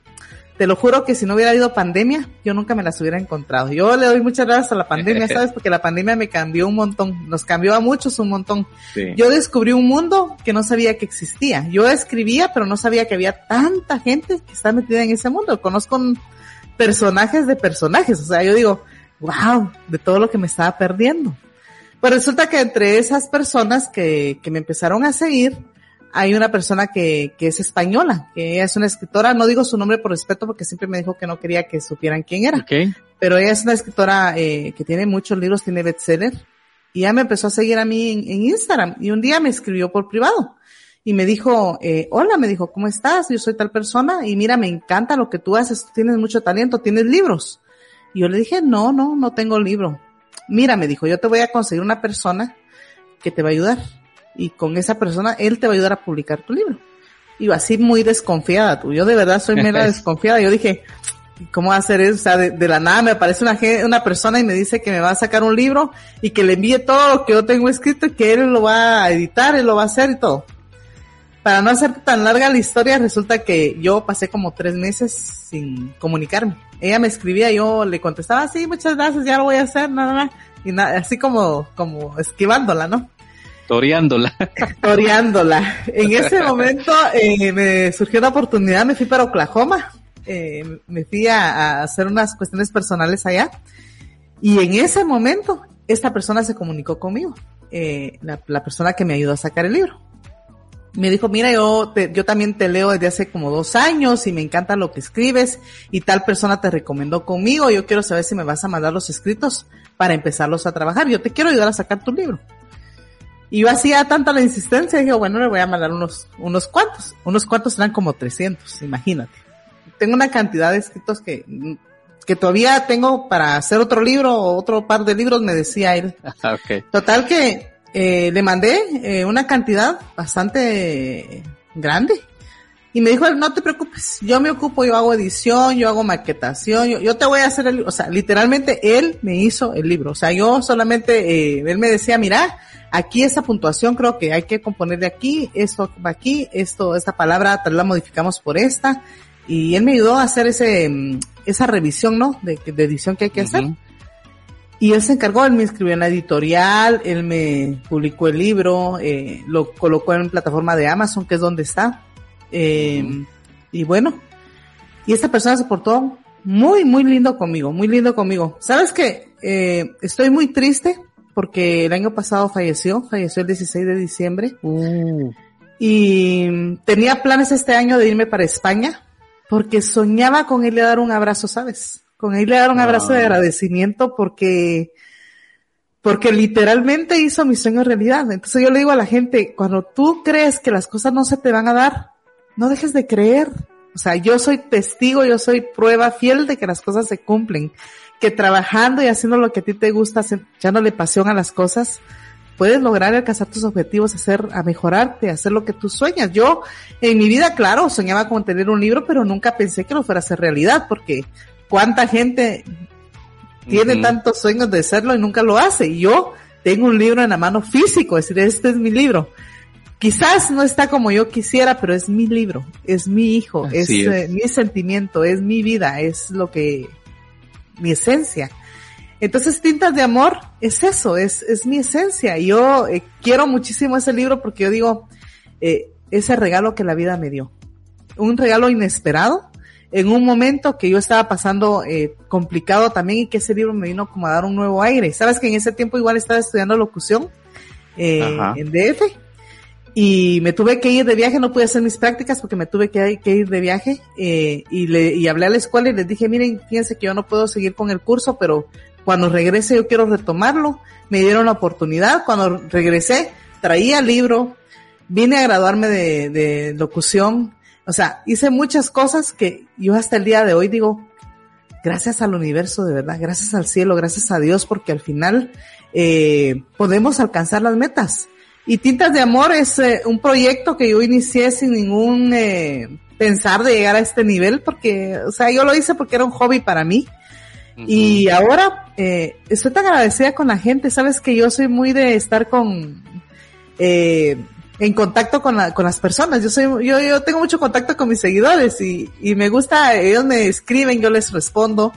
te lo juro que si no hubiera habido pandemia, yo nunca me las hubiera encontrado. Yo le doy muchas gracias a la pandemia, ¿sabes? Porque la pandemia me cambió un montón, nos cambió a muchos un montón. Yo descubrí un mundo que no sabía que existía. Yo escribía, pero no sabía que había tanta gente que está metida en ese mundo. Conozco personajes de personajes. O sea, yo digo, wow, de todo lo que me estaba perdiendo. Pues resulta que entre esas personas que, que me empezaron a seguir, hay una persona que, que es española, que ella es una escritora, no digo su nombre por respeto porque siempre me dijo que no quería que supieran quién era. Pero ella es una escritora eh, que tiene muchos libros, tiene bestseller, y ella me empezó a seguir a mí en, en Instagram, y un día me escribió por privado, y me dijo, eh, hola, me dijo, ¿cómo estás? Yo soy tal persona, y mira, me encanta lo que tú haces, tienes mucho talento, tienes libros. Y yo le dije, no, no, no tengo libro. Mira, me dijo, yo te voy a conseguir una persona que te va a ayudar. y con esa persona él te va a ayudar a publicar tu libro. Y así muy desconfiada tú. Yo de verdad soy mera desconfiada. Yo dije, ¿cómo hacer eso? O sea, de, la nada me aparece una, una persona y me dice que me va a sacar un libro y que le envíe todo lo que yo tengo escrito y que él lo va a editar, él lo va a hacer y todo. Para no hacer tan larga la historia, resulta que yo pasé como tres meses sin comunicarme. Ella me escribía, yo le contestaba, sí, muchas gracias, ya lo voy a hacer, nada más. Y nada, así como, como esquivándola, ¿no? Toreándola. Toreándola. En ese momento eh, me surgió la oportunidad, me fui para Oklahoma eh, me fui a, hacer unas cuestiones personales allá y en ese momento esta persona se comunicó conmigo, eh, la, persona que me ayudó a sacar el libro. Me dijo, mira, yo, yo también te leo desde hace como dos años y me encanta lo que escribes y tal persona te recomendó conmigo, yo quiero saber si me vas a mandar los escritos para empezarlos a trabajar, yo te quiero ayudar a sacar tu libro. Y yo hacía tanta la insistencia, dije, bueno, le voy a mandar unos, unos cuantos, unos cuantos eran como 300, imagínate. Tengo una cantidad de escritos que, que todavía tengo para hacer otro libro o otro par de libros, me decía él. Total que eh, le mandé eh, una cantidad bastante grande. Y me dijo, no te preocupes, yo me ocupo, yo hago edición, yo hago maquetación, yo, te voy a hacer el. O sea, literalmente él me hizo el libro. O sea, yo solamente, eh, él me decía, mira, aquí esta puntuación creo que hay que componer de aquí, esto va aquí, esto, esta palabra tal la modificamos por esta, y él me ayudó a hacer ese, mm, esa revisión, ¿no? De, de edición que hay que hacer. Y él se encargó, él me inscribió en la editorial, él me publicó el libro, eh, lo colocó en plataforma de Amazon, que es donde está. Eh, y bueno, y esta persona se portó muy, muy lindo conmigo, muy lindo conmigo. ¿Sabes qué? Eh, estoy muy triste porque el año pasado falleció, falleció el 16 de diciembre. Uh. Y tenía planes este año de irme para España, porque soñaba con él a dar un abrazo, ¿sabes? Con él a dar un abrazo de agradecimiento porque, porque literalmente hizo mi sueño realidad. Entonces yo le digo a la gente, cuando tú crees que las cosas no se te van a dar, no dejes de creer. O sea, yo soy testigo, yo soy prueba fiel de que las cosas se cumplen, que trabajando y haciendo lo que a ti te gusta, echándole pasión a las cosas, puedes lograr alcanzar tus objetivos, hacer, a mejorarte, hacer lo que tú sueñas. Yo, en mi vida, claro, soñaba con tener un libro, pero nunca pensé que lo fuera a ser realidad, porque cuánta gente tiene tantos sueños de serlo y nunca lo hace. Y yo tengo un libro en la mano físico, es decir, este es mi libro. Quizás no está como yo quisiera, pero es mi libro, es mi hijo, es, eh, mi sentimiento, es mi vida, es lo que, mi esencia. Entonces, Tintas de Amor es eso, es, es mi esencia. Yo eh, quiero muchísimo ese libro porque yo digo, eh, ese regalo que la vida me dio. Un regalo inesperado, en un momento que yo estaba pasando eh, complicado también y que ese libro me vino como a dar un nuevo aire. Sabes que en ese tiempo igual estaba estudiando locución eh, en DF y me tuve que ir de viaje, no pude hacer mis prácticas porque me tuve que, ir de viaje eh, y, le, y hablé a la escuela y les dije, miren, fíjense que yo no puedo seguir con el curso, pero cuando regrese yo quiero retomarlo. Me dieron la oportunidad. Cuando regresé, traía el libro, vine a graduarme de, de locución. O sea, hice muchas cosas que yo hasta el día de hoy digo, gracias al universo de verdad, gracias al cielo, gracias a Dios, porque al final eh, podemos alcanzar las metas. Y Tintas de Amor es eh, un proyecto que yo inicié sin ningún eh, pensar de llegar a este nivel, porque, o sea, yo lo hice porque era un hobby para mí. Y ahora eh, estoy tan agradecida con la gente, sabes que yo soy muy de estar con eh, en contacto con, la, con las personas. Yo soy, yo, yo tengo mucho contacto con mis seguidores y, y me gusta, ellos me escriben, yo les respondo,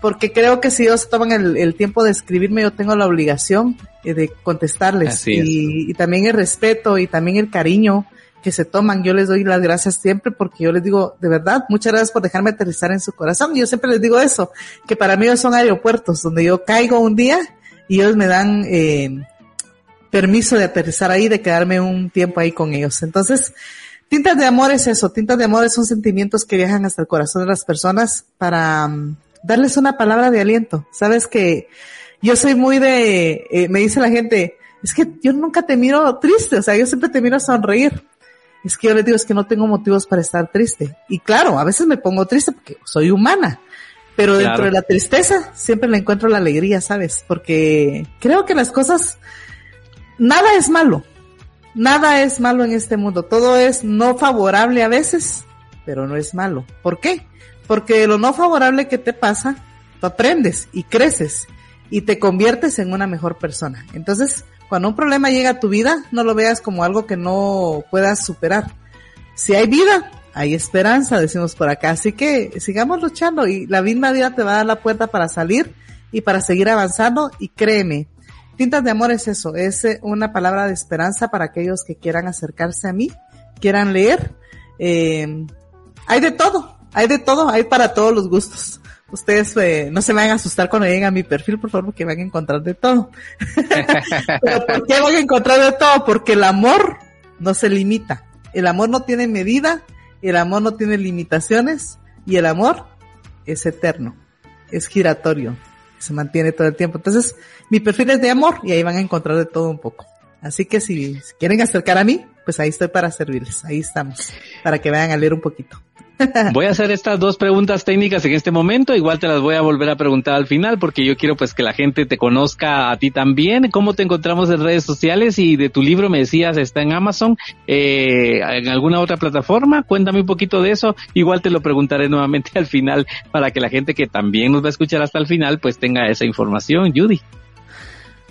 porque creo que si ellos toman el, el tiempo de escribirme, yo tengo la obligación eh, de contestarles y, y, también el respeto y también el cariño que se toman. Yo les doy las gracias siempre porque yo les digo, de verdad, muchas gracias por dejarme aterrizar en su corazón. Yo siempre les digo eso, que para mí son aeropuertos donde yo caigo un día y ellos me dan eh, permiso de aterrizar ahí, de quedarme un tiempo ahí con ellos. Entonces, tintas de amor es eso, tintas de amor son sentimientos que viajan hasta el corazón de las personas para um, darles una palabra de aliento. Sabes que yo soy muy de, eh, me dice la gente, es que yo nunca te miro triste, o sea, yo siempre te miro a sonreír es que yo les digo, es que no tengo motivos para estar triste. Y claro, a veces me pongo triste porque soy humana, pero dentro de la tristeza siempre le encuentro la alegría, ¿sabes? Porque creo que las cosas, nada es malo. nada es malo en este mundo. Todo es no favorable a veces, pero no es malo. ¿Por qué? Porque lo no favorable que te pasa, tú aprendes y creces y te conviertes en una mejor persona. Entonces, cuando un problema llega a tu vida, no lo veas como algo que no puedas superar. Si hay vida, hay esperanza, decimos por acá. Así que sigamos luchando y la misma vida te va a dar la puerta para salir y para seguir avanzando y créeme, De Amor es eso, es eh, una palabra de esperanza para aquellos que quieran acercarse a mí, quieran leer. Eh, hay de todo, hay de todo, hay para todos los gustos. Ustedes eh, no se vayan a asustar cuando lleguen a mi perfil, por favor, porque van a encontrar de todo. Pero ¿por qué van a encontrar de todo? Porque el amor no se limita. El amor no tiene medida, el amor no tiene limitaciones y el amor es eterno, es giratorio, se mantiene todo el tiempo. Entonces, mi perfil es de amor y ahí van a encontrar de todo un poco. Así que si, quieren acercar a mí, pues ahí estoy para servirles. Ahí estamos, para que vayan a leer un poquito. Voy a hacer estas dos preguntas técnicas en este momento, igual te las voy a volver a preguntar al final porque yo quiero pues que la gente te conozca a ti también, cómo te encontramos en redes sociales y de tu libro me decías está en Amazon, eh, en alguna otra plataforma, cuéntame un poquito de eso, igual te lo preguntaré nuevamente al final para que la gente que también nos va a escuchar hasta el final pues tenga esa información, Judy.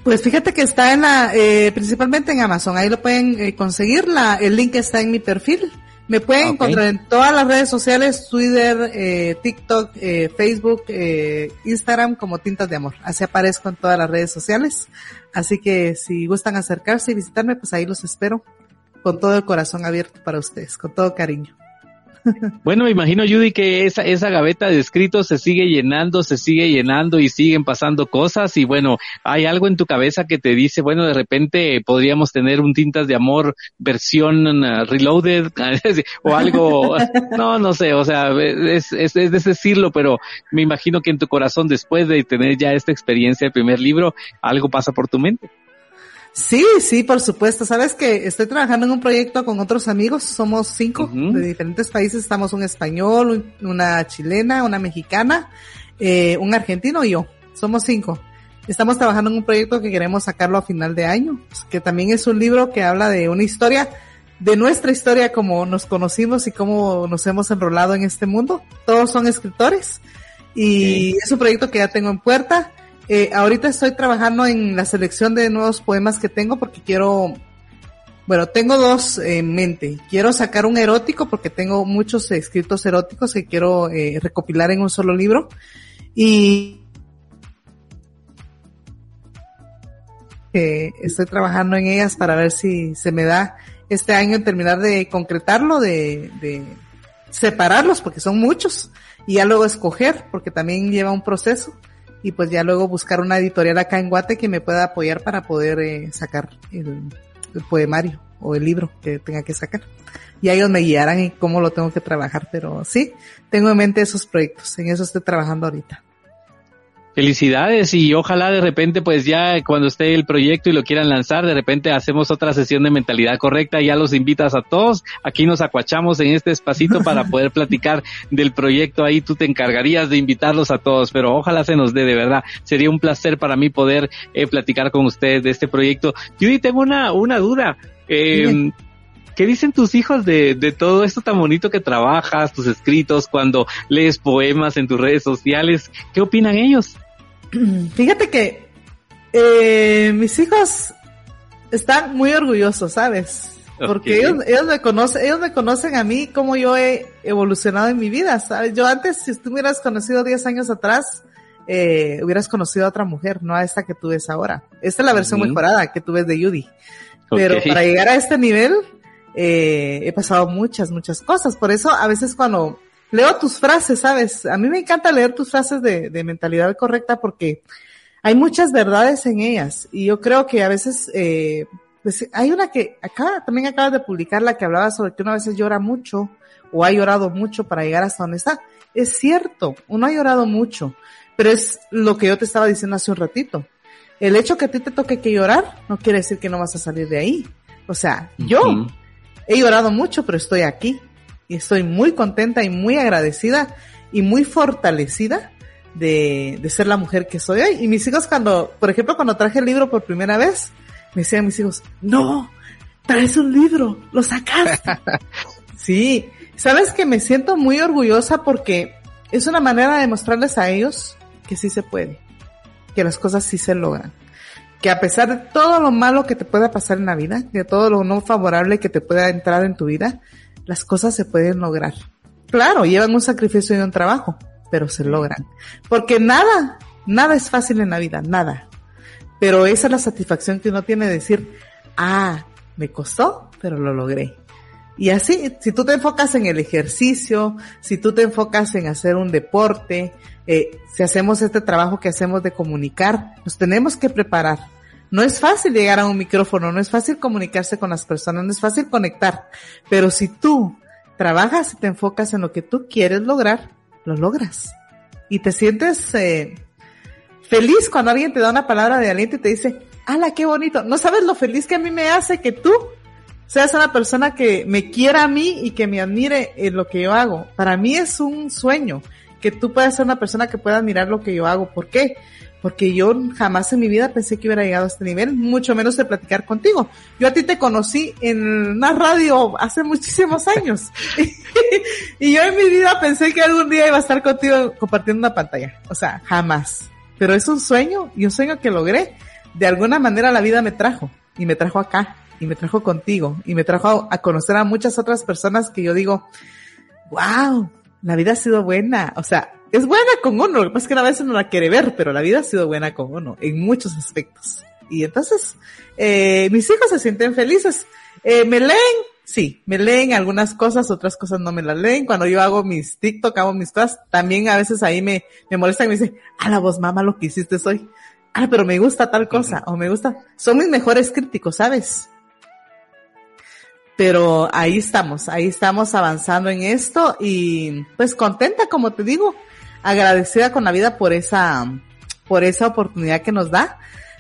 Pues fíjate que está en la, eh, principalmente en Amazon, ahí lo pueden eh, conseguir, la, el link está en mi perfil, me pueden encontrar en todas las redes sociales, Twitter, eh, TikTok, eh, Facebook, eh, Instagram como Tintas de Amor. Así aparezco en todas las redes sociales. Así que si gustan acercarse y visitarme, pues ahí los espero con todo el corazón abierto para ustedes, con todo cariño. Bueno, me imagino, Judy, que esa, esa gaveta de escritos se sigue llenando, se sigue llenando y siguen pasando cosas. Y bueno, hay algo en tu cabeza que te dice, bueno, de repente podríamos tener un Tintas de Amor versión uh, reloaded o algo, no, no sé, o sea, es, es, es decirlo, pero me imagino que en tu corazón, después de tener ya esta experiencia del primer libro, algo pasa por tu mente. Sí, sí, por supuesto. Sabes que estoy trabajando en un proyecto con otros amigos. Somos cinco de diferentes países. Estamos un español, una chilena, una mexicana, eh, un argentino y yo. Somos cinco. Estamos trabajando en un proyecto que queremos sacarlo a final de año, que también es un libro que habla de una historia, de nuestra historia, como nos conocimos y cómo nos hemos enrolado en este mundo. Todos son escritores y es un proyecto que ya tengo en puerta eh, ahorita estoy trabajando en la selección de nuevos poemas que tengo porque quiero, bueno, tengo dos en mente. Quiero sacar un erótico porque tengo muchos escritos eróticos que quiero eh, recopilar en un solo libro. Y eh, estoy trabajando en ellas para ver si se me da este año terminar de concretarlo, de, de separarlos porque son muchos y ya luego escoger porque también lleva un proceso y pues ya luego buscar una editorial acá en Guate que me pueda apoyar para poder eh, sacar el, poemario o el libro que tenga que sacar. Y ellos me guiarán en cómo lo tengo que trabajar, pero sí, tengo en mente esos proyectos, en eso estoy trabajando ahorita. Felicidades y ojalá de repente pues ya cuando esté el proyecto y lo quieran lanzar, de repente hacemos otra sesión de mentalidad correcta y ya los invitas a todos. Aquí nos acuachamos en este espacito para poder platicar del proyecto. Ahí tú te encargarías de invitarlos a todos, pero ojalá se nos dé de verdad. Sería un placer para mí poder eh, platicar con ustedes de este proyecto. Judy, tengo una, una duda. Eh, ¿Qué dicen tus hijos de, de todo esto tan bonito que trabajas, tus escritos, cuando lees poemas en tus redes sociales? ¿Qué opinan ellos? Fíjate que eh, mis hijos están muy orgullosos, ¿sabes? Porque ellos, ellos me conocen, ellos me conocen a mí como yo he evolucionado en mi vida, ¿sabes? Yo antes, si tú me hubieras conocido 10 años atrás, eh, hubieras conocido a otra mujer, no a esta que tú ves ahora. Esta es la versión mejorada que tú ves de Judy. Pero para llegar a este nivel, eh, he pasado muchas, muchas cosas. Por eso a veces cuando leo tus frases, ¿sabes? A mí me encanta leer tus frases de, de mentalidad correcta porque hay muchas verdades en ellas y yo creo que a veces, eh, pues hay una que acá también acabas de publicar la que hablaba sobre que uno a veces llora mucho o ha llorado mucho para llegar hasta donde está. Es cierto, uno ha llorado mucho, pero es lo que yo te estaba diciendo hace un ratito. El hecho que a ti te toque que llorar no quiere decir que no vas a salir de ahí. O sea, yo he llorado mucho, pero estoy aquí y estoy muy contenta y muy agradecida y muy fortalecida de, de ser la mujer que soy hoy. Y mis hijos cuando, por ejemplo, cuando traje el libro por primera vez, me decían mis hijos, no, traes un libro, lo sacaste. sí, sabes que me siento muy orgullosa porque es una manera de mostrarles a ellos que sí se puede, que las cosas sí se logran, que a pesar de todo lo malo que te pueda pasar en la vida, de todo lo no favorable que te pueda entrar en tu vida, las cosas se pueden lograr. Claro, llevan un sacrificio y un trabajo, pero se logran. Porque nada, nada es fácil en la vida, nada. Pero esa es la satisfacción que uno tiene de decir, ah, me costó, pero lo logré. Y así, si tú te enfocas en el ejercicio, si tú te enfocas en hacer un deporte, eh, si hacemos este trabajo que hacemos de comunicar, nos tenemos que preparar. No es fácil llegar a un micrófono, no es fácil comunicarse con las personas, no es fácil conectar, pero si tú trabajas y te enfocas en lo que tú quieres lograr, lo logras. Y te sientes eh, feliz cuando alguien te da una palabra de aliento y te dice, ¡hala, qué bonito! No sabes lo feliz que a mí me hace que tú seas una persona que me quiera a mí y que me admire en lo que yo hago. Para mí es un sueño que tú puedas ser una persona que pueda admirar lo que yo hago. ¿Por qué? Porque yo jamás en mi vida pensé que hubiera llegado a este nivel, mucho menos de platicar contigo. Yo a ti te conocí en una radio hace muchísimos años. y yo en mi vida pensé que algún día iba a estar contigo compartiendo una pantalla. O sea, jamás. Pero es un sueño y un sueño que logré. De alguna manera la vida me trajo y me trajo acá y me trajo contigo y me trajo a, conocer a muchas otras personas que yo digo, wow, la vida ha sido buena. O sea, es buena con uno, lo que pasa es que a veces no la quiere ver, pero la vida ha sido buena con uno en muchos aspectos. Y entonces, eh, mis hijos se sienten felices. Eh, ¿Me leen? Sí, me leen algunas cosas, otras cosas no me las leen. Cuando yo hago mis TikTok, hago mis cosas, también a veces ahí me, me molestan y me dicen, a la voz mamá lo que hiciste hoy. Ah, pero me gusta tal cosa, o me gusta. Son mis mejores críticos, ¿sabes? Pero ahí estamos, ahí estamos avanzando en esto y pues contenta, como te digo, agradecida con la vida por esa, por esa oportunidad que nos da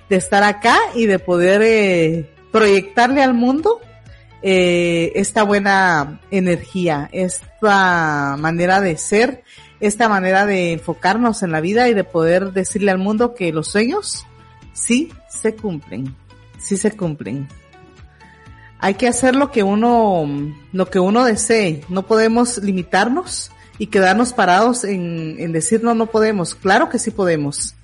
de estar acá y de poder eh, proyectarle al mundo eh, esta buena energía, esta manera de ser, esta manera de enfocarnos en la vida y de poder decirle al mundo que los sueños sí se cumplen, sí se cumplen hay que hacer lo que uno, lo que uno desee. No podemos limitarnos y quedarnos parados en, en decir no, no podemos. Claro que sí podemos.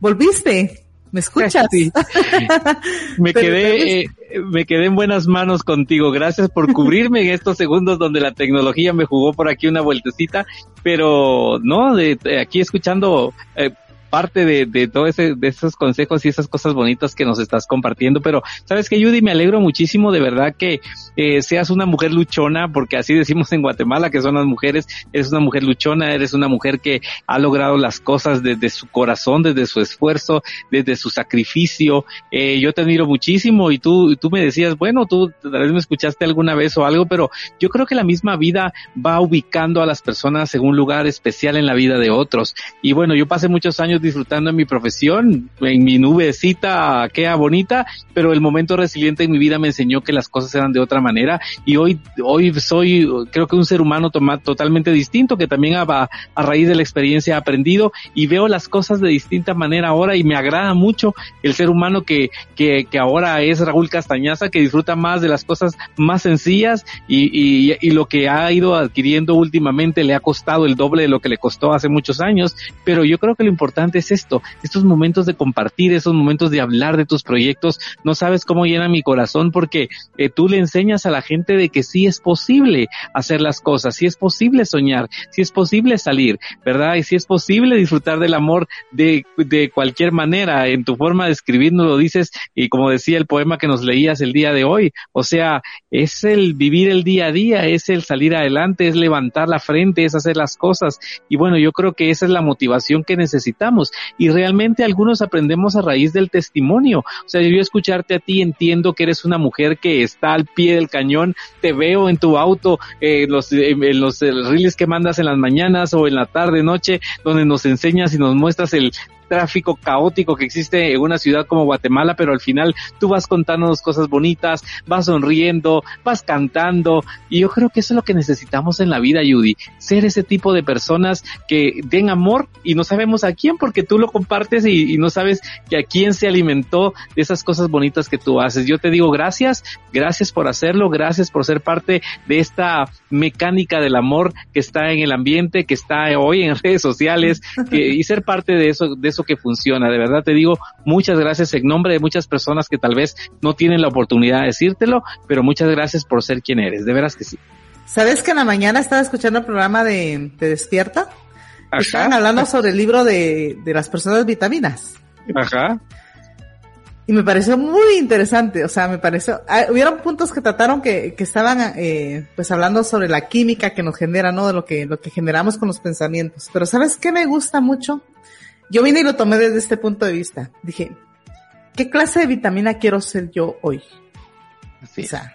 Volviste. ¿Me escuchas? me quedé, eh, me quedé en buenas manos contigo. Gracias por cubrirme en estos segundos donde la tecnología me jugó por aquí una vueltecita. Pero no, de, aquí escuchando eh, parte de, de todo ese, de esos consejos y esas cosas bonitas que nos estás compartiendo. Pero, ¿sabes que Judy? Me alegro muchísimo de verdad que eh, seas una mujer luchona, porque así decimos en Guatemala que son las mujeres. Eres una mujer luchona, eres una mujer que ha logrado las cosas desde su corazón, desde su esfuerzo, desde su sacrificio. Eh, yo te admiro muchísimo y tú, tú me decías, bueno, tú tal vez me escuchaste alguna vez o algo, pero yo creo que la misma vida va ubicando a las personas en un lugar especial en la vida de otros. Y bueno, yo pasé muchos años disfrutando en mi profesión, en mi nubecita, queda bonita, pero el momento resiliente en mi vida me enseñó que las cosas eran de otra manera. Y hoy, hoy soy, creo que un ser humano totalmente distinto, que también a, a raíz de la experiencia he aprendido y veo las cosas de distinta manera ahora y me agrada mucho el ser humano que, que, que ahora es Raúl Castañaza, que disfruta más de las cosas más sencillas y, y, y lo que ha ido adquiriendo últimamente le ha costado el doble de lo que le costó hace muchos años, pero yo creo que lo importante es esto, estos momentos de compartir, esos momentos de hablar de tus proyectos, no sabes cómo llena mi corazón porque eh, tú le enseñas a la gente de que sí es posible hacer las cosas, sí es posible soñar, sí es posible salir, ¿verdad? Y sí es posible disfrutar del amor de, de cualquier manera, en tu forma de escribir no lo dices y como decía el poema que nos leías el día de hoy, o sea, es el vivir el día a día, es el salir adelante, es levantar la frente, es hacer las cosas. Y bueno, yo creo que esa es la motivación que necesitamos y realmente algunos aprendemos a raíz del testimonio. O sea, yo escucharte a ti entiendo que eres una mujer que está al pie del cañón, te veo en tu auto, eh, los, en los que mandas en las mañanas o en la tarde, noche, donde nos enseñas y nos muestras el tráfico caótico que existe en una ciudad como Guatemala, pero al final tú vas contándonos cosas bonitas, vas sonriendo, vas cantando, y yo creo que eso es lo que necesitamos en la vida, Judy, ser ese tipo de personas que den amor y no sabemos a quién porque tú lo compartes y, no sabes que a quién se alimentó de esas cosas bonitas que tú haces. Yo te digo gracias, gracias por hacerlo, gracias por ser parte de esta mecánica del amor que está en el ambiente, que está hoy en redes sociales y ser parte de eso, de eso que funciona. De verdad te digo muchas gracias en nombre de muchas personas que tal vez no tienen la oportunidad de decírtelo, pero muchas gracias por ser quien eres. De veras que sí. ¿Sabes que en la mañana estaba escuchando el programa de, de Despierta? Estaban hablando sobre el libro de, de las personas vitaminas. Ajá. Y me pareció muy interesante, o sea, me pareció, ah, hubieron puntos que trataron que, que estaban, eh, pues hablando sobre la química que nos genera, ¿no? De lo que, lo que generamos con los pensamientos. Pero ¿sabes qué me gusta mucho? Yo vine y lo tomé desde este punto de vista. Dije, ¿qué clase de vitamina quiero ser yo hoy? Así. O sea,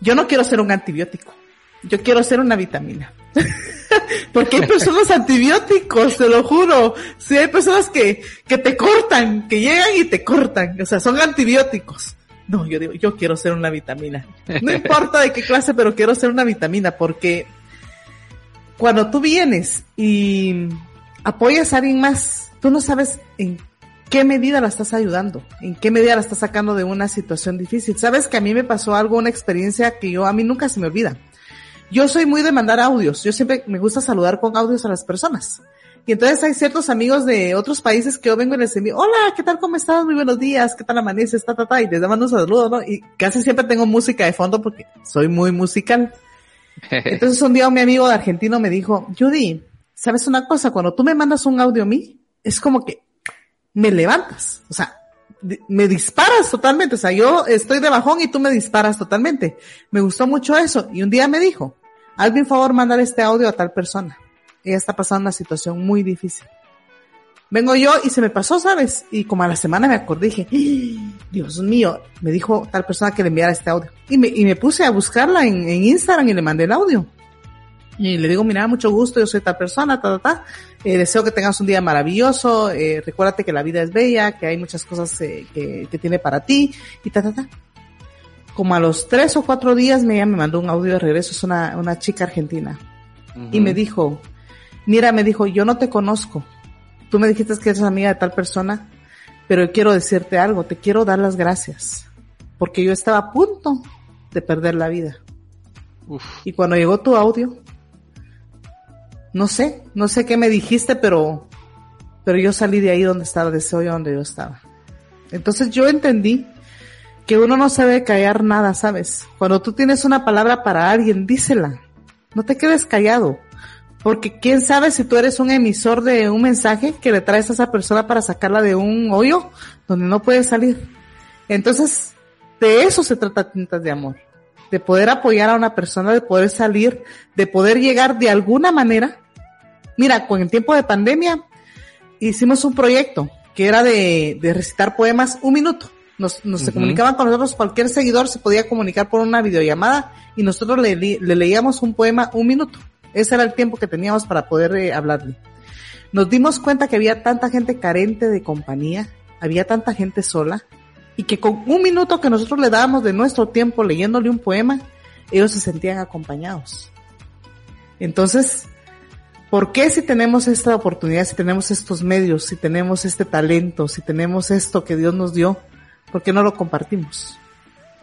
yo no quiero ser un antibiótico. Yo quiero ser una vitamina. Porque hay personas antibióticos, te lo juro. Sí, hay personas que, que te cortan, que llegan y te cortan. O sea, son antibióticos. No, yo digo, yo quiero ser una vitamina. No importa de qué clase, pero quiero ser una vitamina porque cuando tú vienes y apoyas a alguien más, tú no sabes en qué medida la estás ayudando, en qué medida la estás sacando de una situación difícil. Sabes que a mí me pasó algo, una experiencia que yo, a mí nunca se me olvida. Yo soy muy de mandar audios. Yo siempre me gusta saludar con audios a las personas. Y entonces hay ciertos amigos de otros países que yo vengo y les envío, hola, ¿qué tal? ¿Cómo estás? Muy buenos días, ¿qué tal amaneces? Ta, ta, ta, y les mando un saludo, ¿no? Y casi siempre tengo música de fondo porque soy muy musical. Entonces un día mi amigo de argentino me dijo, Judy, ¿sabes una cosa? Cuando tú me mandas un audio a mí, es como que me levantas. O sea, me disparas totalmente. O sea, yo estoy de bajón y tú me disparas totalmente. Me gustó mucho eso. Y un día me dijo, hazme un favor mandar este audio a tal persona. Ella está pasando una situación muy difícil. Vengo yo y se me pasó, ¿sabes? Y como a la semana me acordé, dije, ¡Ah! Dios mío, me dijo tal persona que le enviara este audio. Y me, y me puse a buscarla en, en Instagram y le mandé el audio. Y le digo, mira, mucho gusto, yo soy tal persona, ta, ta, ta. Eh, deseo que tengas un día maravilloso, eh, recuérdate que la vida es bella, que hay muchas cosas eh, que, que, tiene para ti, y ta, ta, ta. Como a los tres o cuatro días me, ella me mandó un audio de regreso, es una, una chica argentina. Uh -huh. Y me dijo, mira, me dijo, yo no te conozco. Tú me dijiste que eres amiga de tal persona, pero quiero decirte algo, te quiero dar las gracias. Porque yo estaba a punto de perder la vida. Uf. Y cuando llegó tu audio, no sé, no sé qué me dijiste, pero, pero yo salí de ahí donde estaba, de ese hoyo donde yo estaba. Entonces yo entendí que uno no se debe callar nada, ¿sabes? Cuando tú tienes una palabra para alguien, dísela. No te quedes callado. Porque quién sabe si tú eres un emisor de un mensaje que le traes a esa persona para sacarla de un hoyo donde no puede salir. Entonces, de eso se trata Tintas de Amor. De poder apoyar a una persona, de poder salir, de poder llegar de alguna manera. Mira, con el tiempo de pandemia, hicimos un proyecto que era de, de recitar poemas un minuto. Nos, nos uh -huh. se comunicaban con nosotros, cualquier seguidor se podía comunicar por una videollamada y nosotros le, le leíamos un poema un minuto. Ese era el tiempo que teníamos para poder eh, hablarle. Nos dimos cuenta que había tanta gente carente de compañía, había tanta gente sola, y que con un minuto que nosotros le dábamos de nuestro tiempo leyéndole un poema, ellos se sentían acompañados. Entonces, ¿por qué si tenemos esta oportunidad, si tenemos estos medios, si tenemos este talento, si tenemos esto que Dios nos dio, por qué no lo compartimos?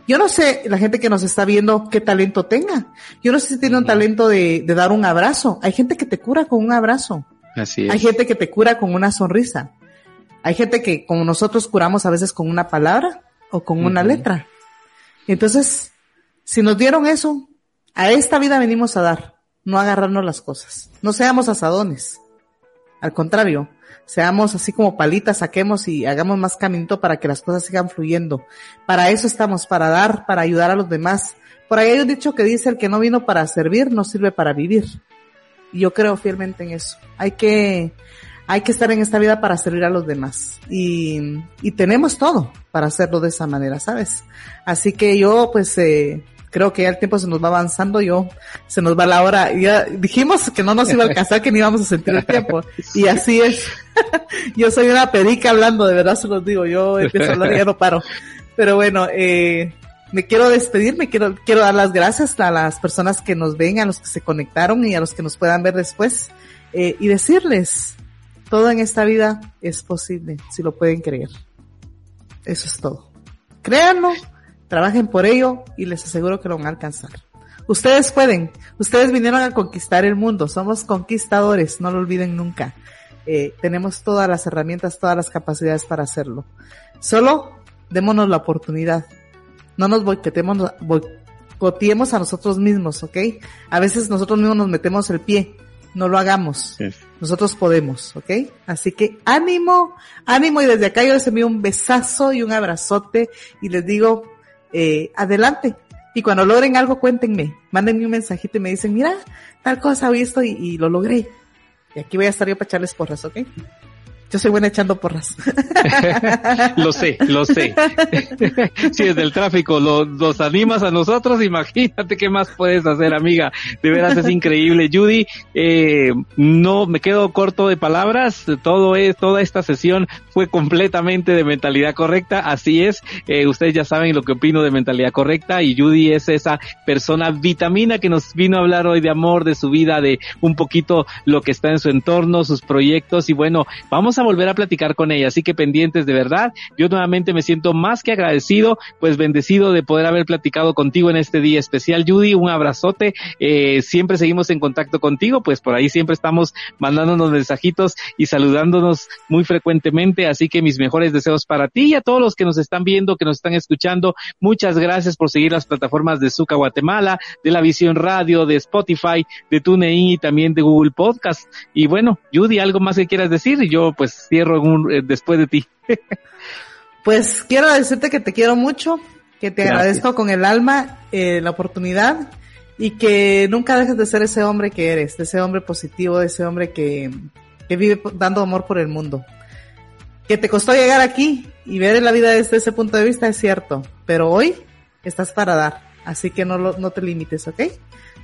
Yo no sé la gente que nos está viendo qué talento tenga. Yo no sé si tiene un talento de, de dar un abrazo. Hay gente que te cura con un abrazo. Así es. Hay gente que te cura con una sonrisa. Hay gente que como nosotros curamos a veces con una palabra o con uh -huh. una letra. Entonces, si nos dieron eso, a esta vida venimos a dar, no a agarrarnos las cosas. No seamos asadones. Al contrario, seamos así como palitas, saquemos y hagamos más caminito para que las cosas sigan fluyendo. Para eso estamos, para dar, para ayudar a los demás. Por ahí hay un dicho que dice el que no vino para servir, no sirve para vivir. Y yo creo fielmente en eso. Hay que, hay que estar en esta vida para servir a los demás. Y, y tenemos todo para hacerlo de esa manera, ¿sabes? Así que yo, pues, eh, creo que ya el tiempo se nos va avanzando, yo, se nos va la hora, ya dijimos que no nos iba a alcanzar, que ni íbamos a sentir el tiempo, y así es. yo soy una perica hablando, de verdad se los digo, yo empiezo a hablar y ya no paro. Pero bueno, eh, me quiero despedir, me quiero, quiero dar las gracias a las personas que nos ven, a los que se conectaron y a los que nos puedan ver después, eh, y decirles, todo en esta vida es posible, si lo pueden creer. Eso es todo. Créanlo, trabajen por ello y les aseguro que lo van a alcanzar. Ustedes pueden, ustedes vinieron a conquistar el mundo, somos conquistadores, no lo olviden nunca. Eh, tenemos todas las herramientas, todas las capacidades para hacerlo. Solo démonos la oportunidad. No nos boicoteemos, a nosotros mismos, ¿ok? A veces nosotros mismos nos metemos el pie. No lo hagamos. Nosotros podemos, ¿ok? Así que ánimo, ánimo y desde acá yo les envío un besazo y un abrazote y les digo, eh, adelante. Y cuando logren algo, cuéntenme, mándenme un mensajito y me dicen, mira, tal cosa he visto y, y lo logré. Y aquí voy a estar yo para echarles porras, ¿ok? Yo soy buena echando porras. lo sé, lo sé. si desde el tráfico lo, los animas a nosotros, imagínate qué más puedes hacer, amiga. De veras es increíble. Judy, eh, no me quedo corto de palabras. Todo es, toda esta sesión fue completamente de mentalidad correcta. Así es. Eh, ustedes ya saben lo que opino de mentalidad correcta y Judy es esa persona vitamina que nos vino a hablar hoy de amor, de su vida, de un poquito lo que está en su entorno, sus proyectos y bueno, vamos a volver a platicar con ella, así que pendientes de verdad. Yo nuevamente me siento más que agradecido, pues bendecido de poder haber platicado contigo en este día especial. Judy, un abrazote. Eh, siempre seguimos en contacto contigo, pues por ahí siempre estamos mandándonos mensajitos y saludándonos muy frecuentemente, así que mis mejores deseos para ti y a todos los que nos están viendo, que nos están escuchando. Muchas gracias por seguir las plataformas de Zuca Guatemala, de la Visión Radio, de Spotify, de TuneIn y también de Google Podcast. Y bueno, Judy, algo más que quieras decir? Yo pues cierro eh, después de ti. pues quiero decirte que te quiero mucho, que te agradezco con el alma eh, la oportunidad y que nunca dejes de ser ese hombre que eres, de ese hombre positivo, de ese hombre que, que vive dando amor por el mundo. Que te costó llegar aquí y ver la vida desde ese punto de vista es cierto, pero hoy estás para dar, así que no, lo, no te limites, ¿ok?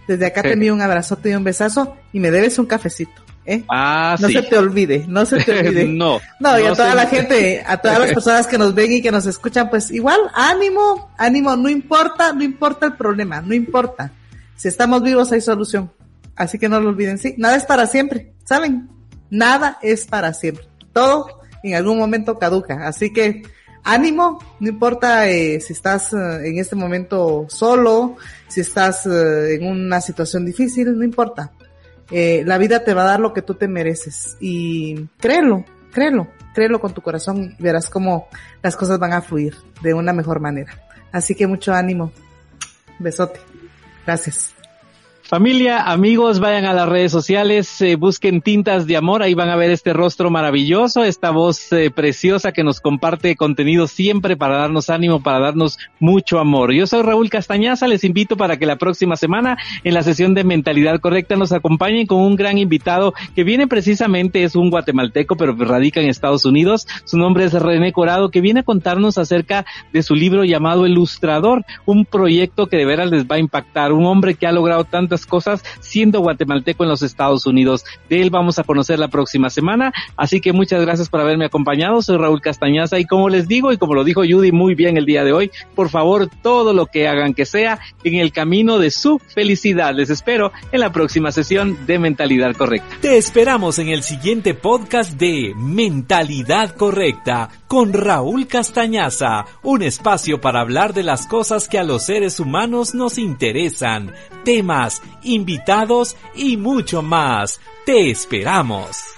Desde acá te envío un abrazote y un besazo y me debes un cafecito. ¿Eh? Ah, no se te olvide, no se te olvide. no. No, y a toda la gente, a todas las personas que nos ven y que nos escuchan, pues igual, ánimo, ánimo, no importa, no importa el problema, no importa. Si estamos vivos hay solución. Así que no lo olviden, sí, nada es para siempre, ¿saben? Nada es para siempre. Todo en algún momento caduca. Así que ánimo, no importa eh, si estás eh, en este momento solo, si estás eh, en una situación difícil, no importa eh, la vida te va a dar lo que tú te mereces. Y créelo, créelo, créelo con tu corazón y verás cómo las cosas van a fluir de una mejor manera. Así que mucho ánimo. Besote. Gracias. Familia, amigos, vayan a las redes sociales, eh, busquen tintas de amor, ahí van a ver este rostro maravilloso, esta voz eh, preciosa que nos comparte contenido siempre para darnos ánimo, para darnos mucho amor. Yo soy Raúl Castañaza, les invito para que la próxima semana en la sesión de Mentalidad Correcta nos acompañen con un gran invitado que viene precisamente, es un guatemalteco, pero radica en Estados Unidos. Su nombre es René Corado, que viene a contarnos acerca de su libro llamado Ilustrador, un proyecto que de veras les va a impactar, un hombre que ha logrado tantas cosas siendo guatemalteco en los Estados Unidos. De él vamos a conocer la próxima semana, así que muchas gracias por haberme acompañado. Soy Raúl Castañaza y como les digo y como lo dijo Judy muy bien el día de hoy, por favor, todo lo que hagan que sea en el camino de su felicidad. Les espero en la próxima sesión de Mentalidad Correcta. Te esperamos en el siguiente podcast de Mentalidad Correcta con Raúl Castañaza, un espacio para hablar de las cosas que a los seres humanos nos interesan, temas invitados y mucho más. Te esperamos.